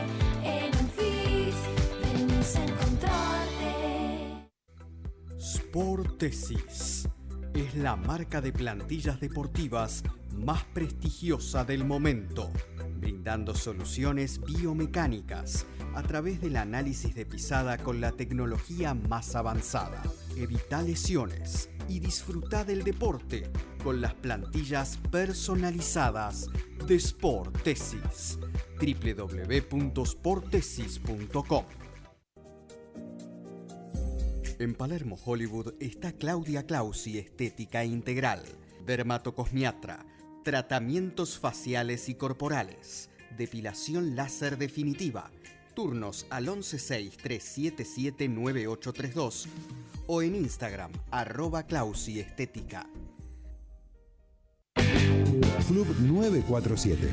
En OnFit venimos a encontrarte. Sportesis es la marca de plantillas deportivas más prestigiosa del momento, brindando soluciones biomecánicas a través del análisis de pisada con la tecnología más avanzada. Evita lesiones y disfruta del deporte con las plantillas personalizadas de Sportesis. www.sportesis.com en Palermo, Hollywood, está Claudia Clausi Estética Integral, dermatocosmiatra, tratamientos faciales y corporales, depilación láser definitiva, turnos al 116-377-9832 o en Instagram, arroba Clausi Estética. Club 947.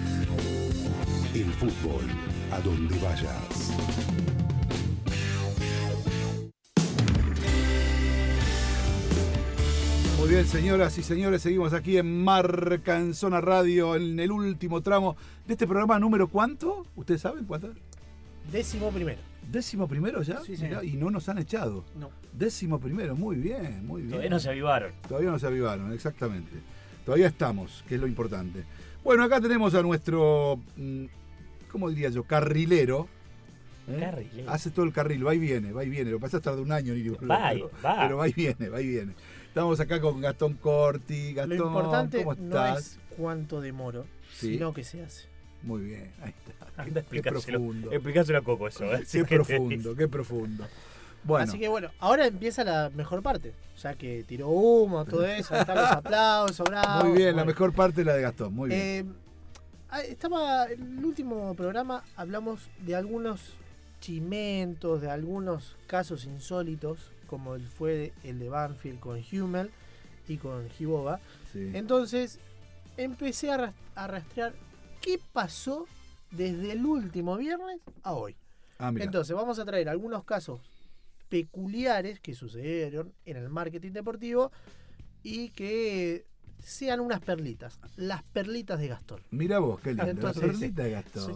El fútbol, a donde vayas. Muy bien, señoras y señores, seguimos aquí en Marca en Zona Radio, en el último tramo de este programa número cuánto? ¿Ustedes saben cuánto? Décimo primero. ¿Décimo primero ya? Sí, Mirá, y no nos han echado. No. Décimo primero, muy bien, muy bien. Todavía no se avivaron. Todavía no se avivaron, exactamente. Todavía estamos, que es lo importante. Bueno, acá tenemos a nuestro, mm, ¿cómo diría yo? Carrilero. ¿eh? Carrilero. Hace todo el carril, va y viene, va y viene. Lo pasa tarda un año en ir y volver, Va, pero, va. pero va y viene, va y viene. Estamos acá con Gastón Corti. Lo Gastón, importante ¿cómo no estás? es cuánto demoro, Sí. sino que se hace. Muy bien, ahí está. Anda, Qué, profundo. Explicáselo a Coco eso. ¿eh? Qué profundo, qué profundo. Bueno, Así que bueno, ahora empieza la mejor parte. Ya que tiró humo, todo eso, están los (laughs) aplausos, bravo. muy bien, la mejor parte es la de Gastón, muy bien. eh, ah, estaba en el último programa hablamos de algunos chimentos, de algunos casos insólitos, como fue el de Banfield con Hummel y con Giboba. Sí. Entonces empecé a, ras- a rastrear qué pasó desde el último viernes a hoy. Ah. Entonces vamos a traer algunos casos peculiares que sucedieron en el marketing deportivo y que sean unas perlitas, las perlitas de Gastón. Mira vos, qué lindo. Entonces, la perlita de Gastón.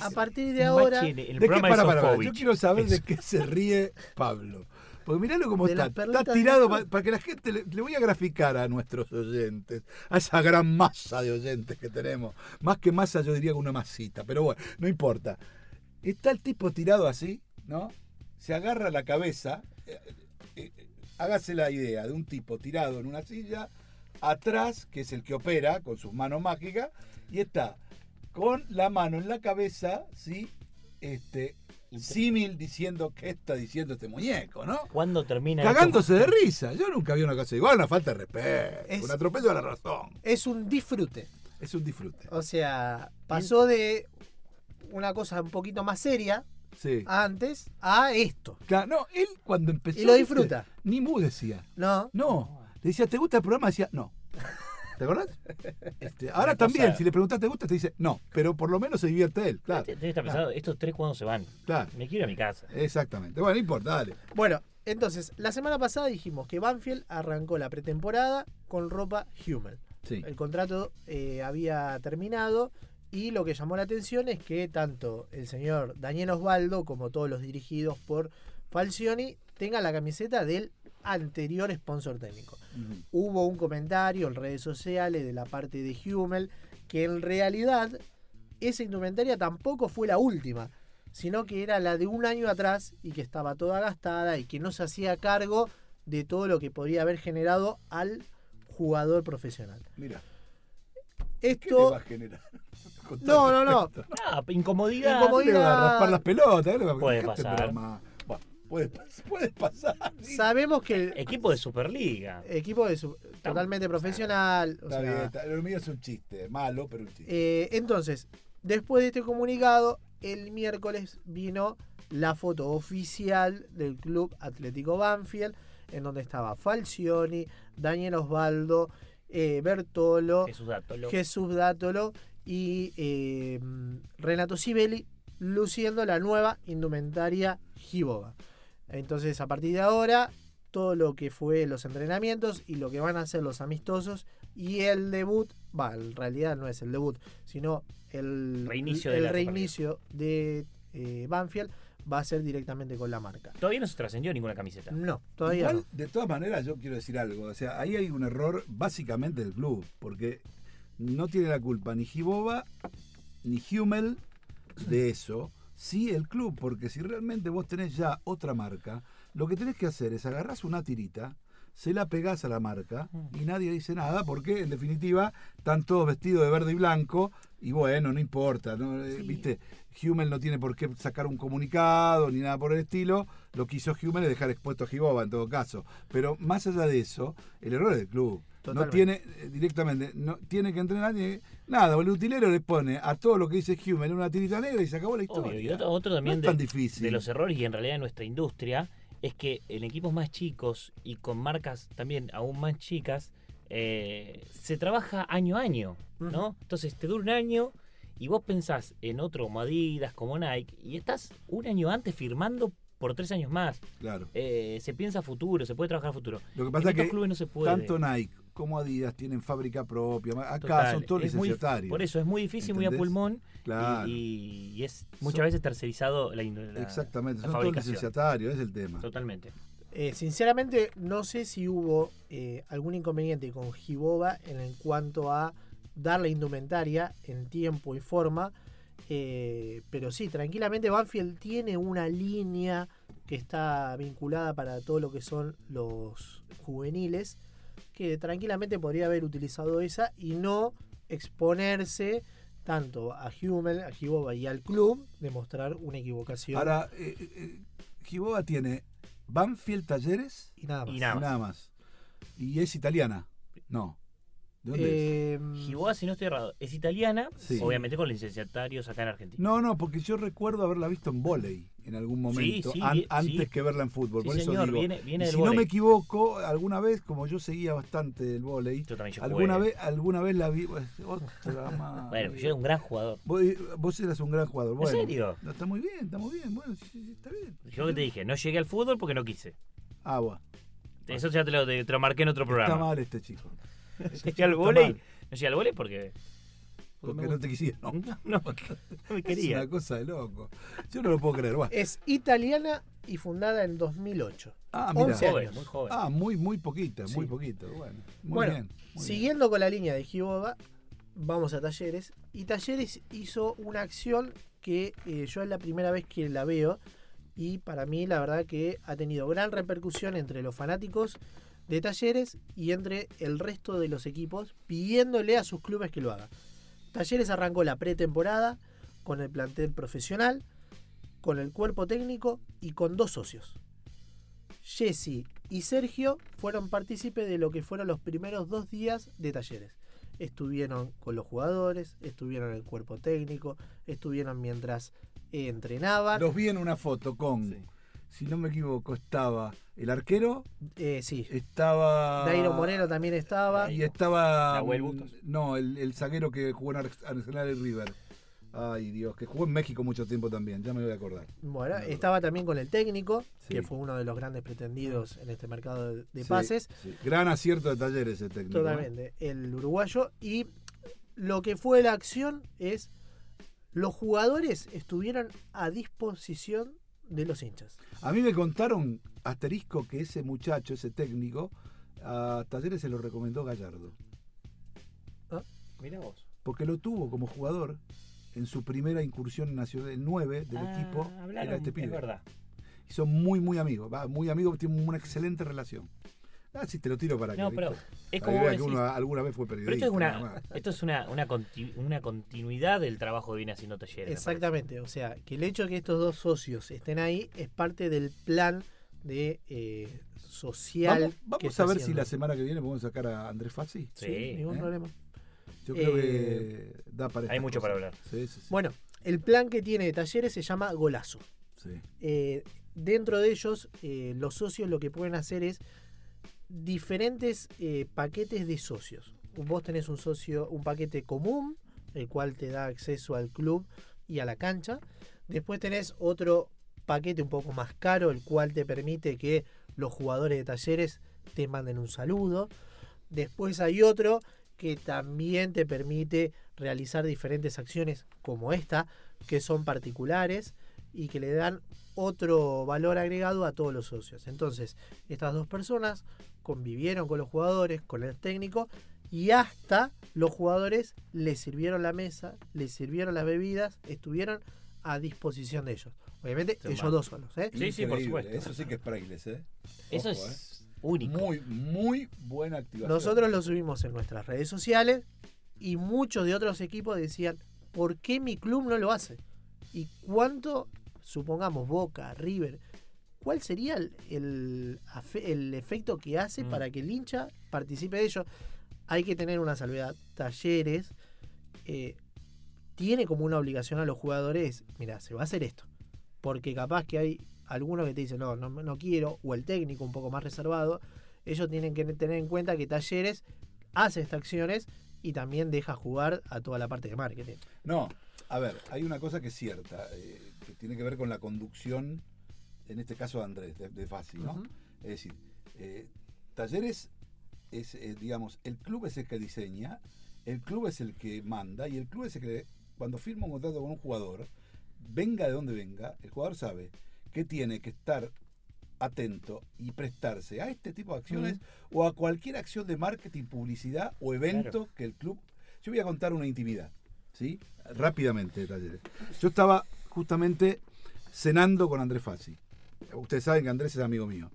A partir de ahora, bache en el ¿De qué? programa de Para, para, para. Yo quiero saber de qué se ríe Pablo. Porque miralo cómo está. Está tirado para que la gente le, le voy a graficar a nuestros oyentes, a esa gran masa de oyentes que tenemos. Más que masa, yo diría que una masita, pero bueno, no importa. Está el tipo tirado así, ¿no? Se agarra la cabeza. eh, eh, eh, hágase la idea de un tipo tirado en una silla, atrás, que es el que opera con sus manos mágicas, y está con la mano en la cabeza, ¿sí? Este, símil diciendo qué está diciendo este muñeco, ¿no? ¿Cuándo termina? Cagándose de risa. Yo nunca vi una cosa igual, una falta de respeto, Es- un atropello a la razón. es un disfrute. Es un disfrute. O sea, pasó de una cosa un poquito más seria Sí. antes a esto. Claro, no, él cuando empezó. Y lo disfruta. Ni mu decía. No. No. Le decía, ¿te gusta el programa? Decía, no. ¿Te acordás? (laughs) Este, ahora también, cosa- si le preguntas te gusta, te dice no, pero por lo menos se divierte él, claro. Debe estar pensando, estos tres cuando se van. Claro. Me quiero ir a mi casa. Exactamente. Bueno, no importa, dale. Bueno, entonces, la semana pasada dijimos que Banfield arrancó la pretemporada con ropa Hummel. Sí. El contrato eh, había terminado y lo que llamó la atención es que tanto el señor Daniel Osvaldo como todos los dirigidos por Falcioni tengan la camiseta del anterior sponsor técnico. Hubo un comentario en redes sociales de la parte de Hummel que en realidad esa indumentaria tampoco fue la última, sino que era la de un año atrás y que estaba toda gastada y que no se hacía cargo de todo lo que podría haber generado al jugador profesional. Mira. Esto ¿Qué le va a generar? No, no, no. Ah, incomodidad. ¿Qué le va a raspar las pelotas? ¿Qué le va a- Puede pasar. Puede, puede pasar. (laughs) Sabemos que el Equipo de Superliga. equipo es totalmente profesional. o Está sea, bien, está- lo mío es un chiste, malo, pero un chiste. Eh, entonces, después de este comunicado, el miércoles vino la foto oficial del Club Atlético Banfield, en donde estaba Falcioni, Daniel Osvaldo, eh, Bertolo, Jesús Dátolo. Jesús Dátolo y eh, Renato Sibeli luciendo la nueva indumentaria Giboga. Entonces, a partir de ahora, todo lo que fue los entrenamientos y lo que van a ser los amistosos y el debut, va, en realidad no es el debut, sino el Reinicio de el reinicio de eh, Banfield va a ser directamente con la marca. Todavía no se trascendió ninguna camiseta. No, todavía Igual, no. de todas maneras, yo quiero decir algo. O sea, ahí hay un error básicamente del club, porque no tiene la culpa ni Giboba ni Hummel de eso. Sí, el club, porque si realmente vos tenés ya otra marca, lo que tenés que hacer es agarrás una tirita, se la pegás a la marca y nadie dice nada, porque en definitiva están todos vestidos de verde y blanco, y bueno, no importa, ¿no? Eh, ¿viste? Hummel no tiene por qué sacar un comunicado ni nada por el estilo. Lo que hizo Hummel es dejar expuesto a Giboba en todo caso. Pero más allá de eso, el error es del club. No Totalmente. tiene eh, directamente, no tiene que entrenar ni- nada. El utilero le pone a todo lo que dice Hummel una tirita negra y se acabó la historia. Obvio, y otro, otro también no es tan de, difícil. de los errores y en realidad en nuestra industria es que en equipos más chicos y con marcas también aún más chicas eh, se trabaja año a año, ¿no? Entonces te dura un año y vos pensás en otro como Adidas, como Nike y estás un año antes firmando por tres años más. Claro. Eh, se piensa futuro, se puede trabajar futuro. Lo que En pasa es que clubes no se puede. tanto Nike como Adidas tienen fábrica propia. Acá Total, son todos es muy- licenciatarios. por eso es muy difícil, muy a pulmón Claro. y, y es muchas Son- veces tercerizado la, indu- la- Exactamente, la son todos licenciatarios, es el tema. Totalmente. Eh, sinceramente, no sé si hubo eh, algún inconveniente con Giboba en el cuanto a darle indumentaria en tiempo y forma. eh, pero sí, tranquilamente Banfield tiene una línea que está vinculada para todo lo que son los juveniles, que tranquilamente podría haber utilizado esa y no exponerse tanto a Hummel, a Giboba y al club de mostrar una equivocación. Ahora, eh, eh, Giboba tiene Banfield Talleres y nada más. Y nada más. Y es italiana. No. ¿De dónde Eh, es? Giboa, si no estoy errado, es italiana, Sí. obviamente con licenciatarios acá en Argentina. No, no, porque yo recuerdo haberla visto en volei en algún momento, sí, an- vi- antes sí. que verla en fútbol. Sí, Por eso digo, viene- viene si no me equivoco, alguna vez, como yo seguía bastante el volei, Yo también yo alguna jugué. vez, alguna vez la vi. pues, otra más. Bueno, yo era un gran jugador. Vos, vos eras un gran jugador. ¿En serio? no, está muy bien, está muy bien. Bueno, sí, sí, está bien. Yo que te dije, no llegué al fútbol porque no quise. Ah, bueno. Eso ya te lo, te lo marqué en otro programa. Está mal este chico. (laughs) No llegué al volei. No llegué al volei porque. Porque no te quisieron. No, (laughs) no, (laughs) no me Es quería. una cosa de loco. Yo no lo puedo creer. Bueno. Es italiana y fundada en 2008. Ah, mira. 11 Joven, años. muy joven. Ah, muy, muy poquita, muy poquito. Bueno, muy bueno, bien. muy siguiendo con la línea de Giboba, vamos a Talleres. Y Talleres hizo una acción que eh, yo es la primera vez que la veo. Y para mí, la verdad, que ha tenido gran repercusión entre los fanáticos de Talleres y entre el resto de los equipos, pidiéndole a sus clubes que lo hagan. Talleres arrancó la pretemporada con el plantel profesional, con el cuerpo técnico y con dos socios. Jesse y Sergio fueron partícipes de lo que fueron los primeros dos días de talleres. Estuvieron con los jugadores, estuvieron en el cuerpo técnico, estuvieron mientras eh, entrenaban. Los vi en una foto con si no me equivoco, estaba el arquero, Eh, sí. estaba... Dairo Moreno también estaba. Y estaba... Nahuel Bustos. No, el, el zaguero que jugó en Ar- Arsenal y River. Ay, Dios, que jugó en México mucho tiempo también, ya me voy a acordar. Bueno, estaba también con el técnico, Sí. que fue uno de los grandes pretendidos en este mercado de, de Sí, pases. sí. Gran acierto de talleres el técnico. ¿no? Totalmente. El uruguayo. Y lo que fue la acción es. Los jugadores estuvieron a disposición de los hinchas. A mí me contaron, asterisco, que ese muchacho, ese técnico, a Talleres se lo recomendó Gallardo. Mira vos. Porque lo tuvo como jugador en su primera incursión nacional, el 9 del Ah, equipo. hablaron, era este es pibe. verdad. Y son muy, muy amigos. va, muy amigos, tienen una excelente relación. Ah, sí, te lo tiro para que. No, pero es como que que uno alguna vez fue Pero periodista. esto es una, esto es una, una, conti- una continuidad del trabajo que viene haciendo Talleres. me Exactamente. O sea, que el hecho de que estos dos socios estén ahí es parte del plan de eh, social. Vamos, que vamos está a ver si la semana que viene podemos sacar a Andrés Fassi. Sí, ningún ¿Eh? problema. Yo creo Eh, que da para Hay mucho para hablar. Sí, sí, sí. Bueno, el plan que tiene Talleres se llama Golazo. Sí. Eh, dentro de ellos, eh, los socios lo que pueden hacer es diferentes eh, paquetes de socios. Vos tenés un socio, un paquete común, el cual te da acceso al club y a la cancha. Después tenés otro paquete un poco más caro, el cual te permite que los jugadores de talleres te manden un saludo. Después hay otro que también te permite realizar diferentes acciones como esta, que son particulares y que le dan otro valor agregado a todos los socios. Entonces, estas dos personas convivieron con los jugadores, con el técnico, y hasta los jugadores les sirvieron la mesa, les sirvieron las bebidas, estuvieron a disposición de ellos. Obviamente, ellos dos solos. ¿eh? Increíble, Eso sí que es priceless, ¿eh? Eso Ojo, es único. Muy, muy buena activación. Nosotros lo subimos en nuestras redes sociales y muchos de otros equipos decían, ¿por qué mi club no lo hace? ¿Y cuánto, supongamos, Boca, River, cuál sería el, el, efecto que hace Mm. para que el hincha participe de ello? Hay que tener una salvedad. Talleres eh, tiene como una obligación a los jugadores, mira, se va a hacer esto. Porque capaz que hay algunos que te dicen, no, no, no quiero, o el técnico un poco más reservado, ellos tienen que tener en cuenta que Talleres hace estas acciones y también deja jugar a toda la parte de marketing. No, a ver, hay una cosa que es cierta, eh, que tiene que ver con la conducción, en este caso de Andrés, de, de Fassi, ¿no? Es decir, eh, Talleres es, eh, digamos, el club es el que diseña, el club es el que manda y el club es el que, cuando firma un contrato con un jugador, venga de donde venga, el jugador sabe que tiene que estar atento y prestarse a este tipo de acciones o a cualquier acción de marketing, publicidad o evento Claro. que el club... Yo voy a contar una intimidad, ¿sí? Rápidamente, talleres. Yo estaba justamente cenando con Andrés Fassi. Ustedes saben que Andrés es amigo mío.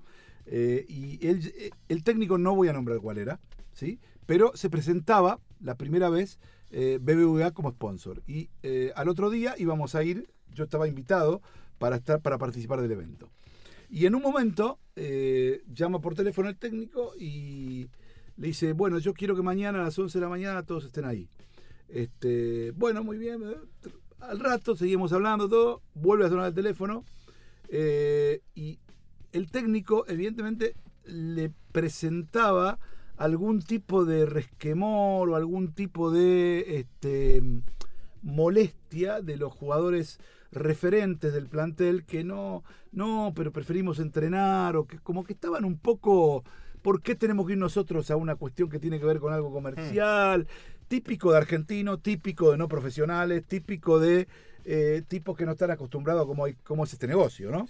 Eh, y él- eh, el técnico no voy a nombrar cuál era, ¿sí? Pero se presentaba la primera vez eh, BBVA como sponsor. Y eh, al otro día íbamos a ir, yo estaba invitado para, estar, para participar del evento. Y en un momento llama por teléfono el técnico y le dice, bueno, yo quiero que mañana a las 11 de la mañana todos estén ahí. Este, bueno, muy bien. Al rato seguimos hablando todo, vuelve a sonar el teléfono eh, y el técnico evidentemente le presentaba algún tipo de resquemor o algún tipo de este, molestia de los jugadores referentes del plantel que no, no, pero preferimos entrenar o que como que estaban un poco, ¿por qué tenemos que ir nosotros a una cuestión que tiene que ver con algo comercial? Típico de argentino, típico de no profesionales, típico de eh, tipos que no están acostumbrados a cómo, hay- cómo es este negocio, ¿no?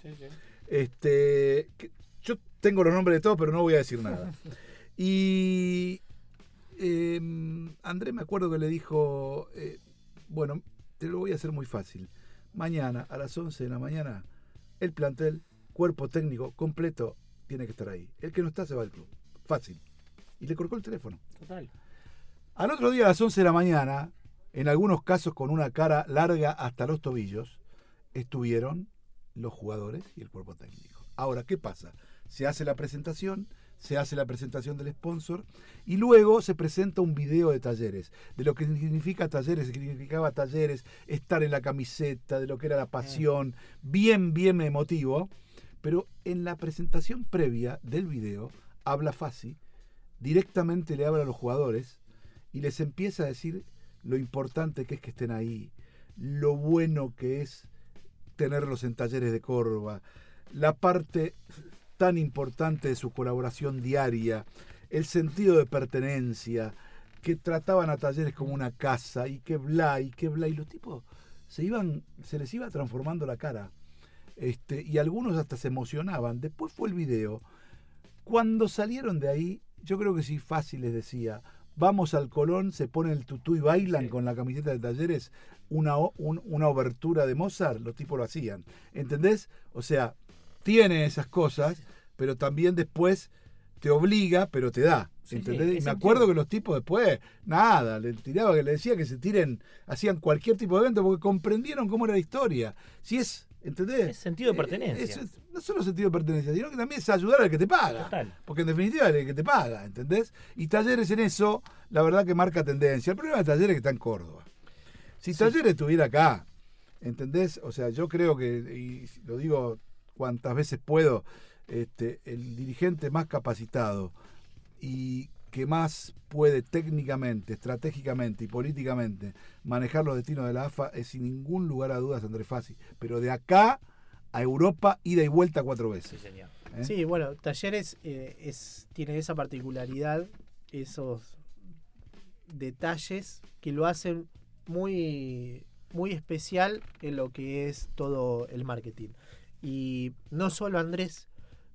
Este, que- yo tengo los nombres de todos, pero no voy a decir nada. (laughs) Y eh, Andrés me acuerdo que le dijo, eh, bueno, te lo voy a hacer muy fácil. Mañana a las 11 de la mañana, el plantel, cuerpo técnico completo, tiene que estar ahí. El que no está se va del club. Fácil. Y le colgó el teléfono. Total. Al otro día a las 11 de la mañana, en algunos casos con una cara larga hasta los tobillos, estuvieron los jugadores y el cuerpo técnico. Ahora, ¿qué pasa? Se hace la presentación, se hace la presentación del sponsor y luego se presenta un video de talleres, de lo que significa talleres, significaba talleres, estar en la camiseta, de lo que era la pasión, bien, bien emotivo. Pero en la presentación previa del video, habla Fasi, directamente le habla a los jugadores y les empieza a decir lo importante que es que estén ahí, lo bueno que es tenerlos en talleres de Córdoba, la parte tan importante de su colaboración diaria, el sentido de pertenencia, que trataban a talleres como una casa y que bla y que bla y los tipos se iban se les iba transformando la cara. Este, y algunos hasta se emocionaban. Después fue el video. Cuando salieron de ahí, yo creo que sí fácil les decía, vamos al Colón, se ponen el tutú y bailan con la camiseta de talleres una, un- una obertura de Mozart, los tipos lo hacían. ¿Entendés? O sea, tiene esas cosas, pero también después te obliga, pero te da. ¿Entendés? sí, me acuerdo que los tipos después, nada, le tiraba, que le decía que se tiren, hacían cualquier tipo de evento porque comprendieron cómo era la historia. Si es, ¿entendés? Es sentido de Eh, pertenencia. es- es- no solo sentido de pertenencia, sino que también es ayudar al que te paga. Total. Porque en definitiva es el que te paga, ¿entendés? Y Talleres en eso, la verdad que marca tendencia. El problema de Talleres es que está en Córdoba. Si Talleres estuviera acá, ¿entendés? O sea, yo creo que, y lo digo cuantas veces puedo, este, el dirigente más capacitado y que más puede técnicamente, estratégicamente y políticamente manejar los destinos de la AFA es sin ningún lugar a dudas Andrés Fassi. Pero de acá a Europa, ida y vuelta cuatro veces. ¿Eh? Sí, bueno, Talleres eh, es, tiene esa particularidad, esos detalles que lo hacen muy, muy especial en lo que es todo el marketing. Y no solo Andrés,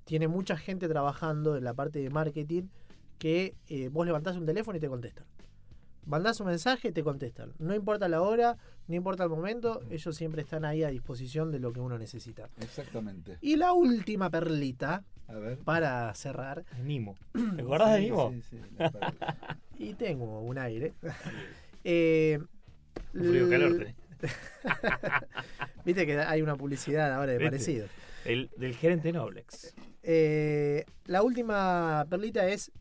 tiene mucha gente trabajando en la parte de marketing que eh, vos levantás un teléfono y te contestan. Mandás un mensaje y te contestan. No importa la hora, no importa el momento, ellos siempre están ahí a disposición de lo que uno necesita. Exactamente. Y la última perlita, A ver. para cerrar. Nimo. (clears throat) ¿Te acordás de Nimo? sí, sí, la (laughs) y tengo un aire. (laughs) Eh, Un frío calor tenés. (laughs) Viste que hay una publicidad ahora de ¿Viste? parecido. El, del gerente Noblex. Eh, la última perlita es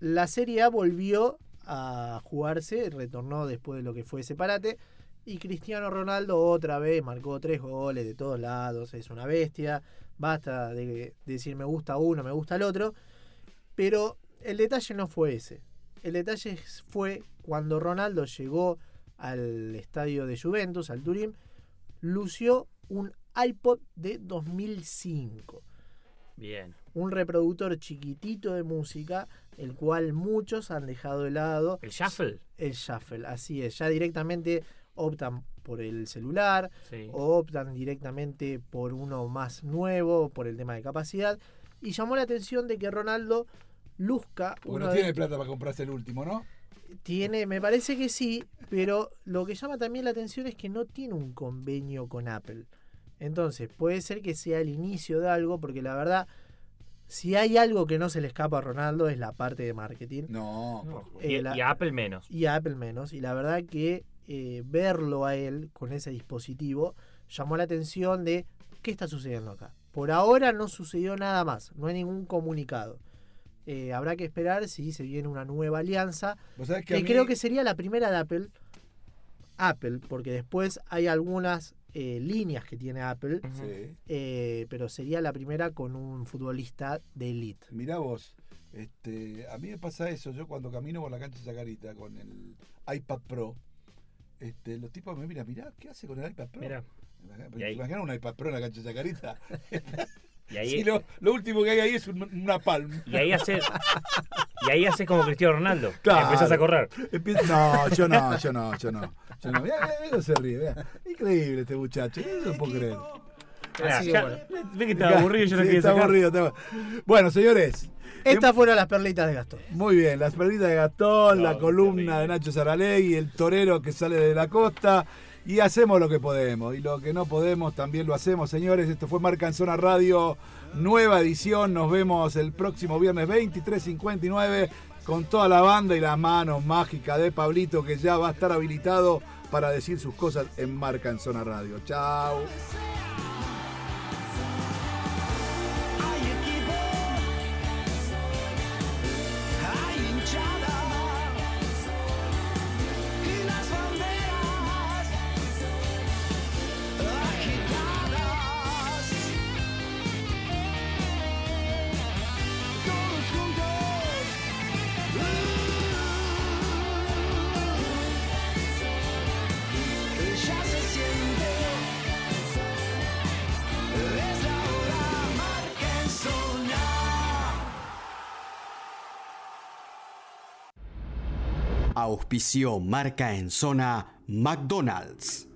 la Serie A volvió a jugarse, retornó después de lo que fue ese parate y Cristiano Ronaldo otra vez marcó tres goles de todos lados, es una bestia, basta de, de decir me gusta uno, me gusta el otro, pero el detalle no fue ese, el detalle fue cuando Ronaldo llegó al estadio de Juventus, al Turín, lució un iPod de 2005 Bien. Un reproductor chiquitito de música, el cual muchos han dejado de lado. ¿El shuffle? El shuffle, así es. Ya directamente optan por el celular Sí. o optan directamente por uno más nuevo, por el tema de capacidad. Y llamó la atención de que Ronaldo luzca Porque uno no de- tiene plata para comprarse el último, ¿no? tiene, me parece que sí, pero lo que llama también la atención es que no tiene un convenio con Apple. Entonces, puede ser que sea el inicio de algo, porque la verdad, si hay algo que no se le escapa a Ronaldo es la parte de marketing. No, Y, Eh, la- y a Apple menos. y a Apple menos. Y la verdad que eh, verlo a él con ese dispositivo llamó la atención de qué está sucediendo acá. Por ahora no sucedió nada más, no hay ningún comunicado. Eh, habrá que esperar si se viene una nueva alianza, que que, mí- creo que sería la primera de Apple. Apple, porque después hay algunas eh, líneas que tiene Apple, Sí. eh, pero sería la primera con un futbolista de elite. Mirá vos, este, a mí me pasa eso, yo cuando camino por la cancha Chacarita con el iPad Pro, este, los tipos me miran, mirá, ¿qué hace con el iPad Pro? Mirá. ¿Te Y ahí- imaginas un iPad Pro en la cancha Chacarita? (laughs) Y ahí, Sí, lo, lo último que hay ahí es un- una palma. y ahí hace. Y ahí hace como Cristiano Ronaldo. Claro. Empezás a correr. No, yo no, yo no, yo no. Yo no. Mirá, mirá, se ríe, mirá. Increíble este muchacho, no puedo creer. Mirá, Así ya- que bueno. Ve que estaba aburrido y yo no Sí, quería está sacar. aburrido, está aburrido. Bueno, señores. Estas fueron las perlitas de Gastón. Muy bien, las perdidas de Gastón, la columna de Nacho Saralegui, el torero que sale de la costa. Y hacemos lo que podemos. Y lo que no podemos también lo hacemos, señores. Esto fue Marca en Zona Radio, nueva edición. Nos vemos el próximo viernes 23.59 con toda la banda y las manos mágicas de Pablito que ya va a estar habilitado para decir sus cosas en Marca en Zona Radio. Chao. Auspició marca en zona McDonald's.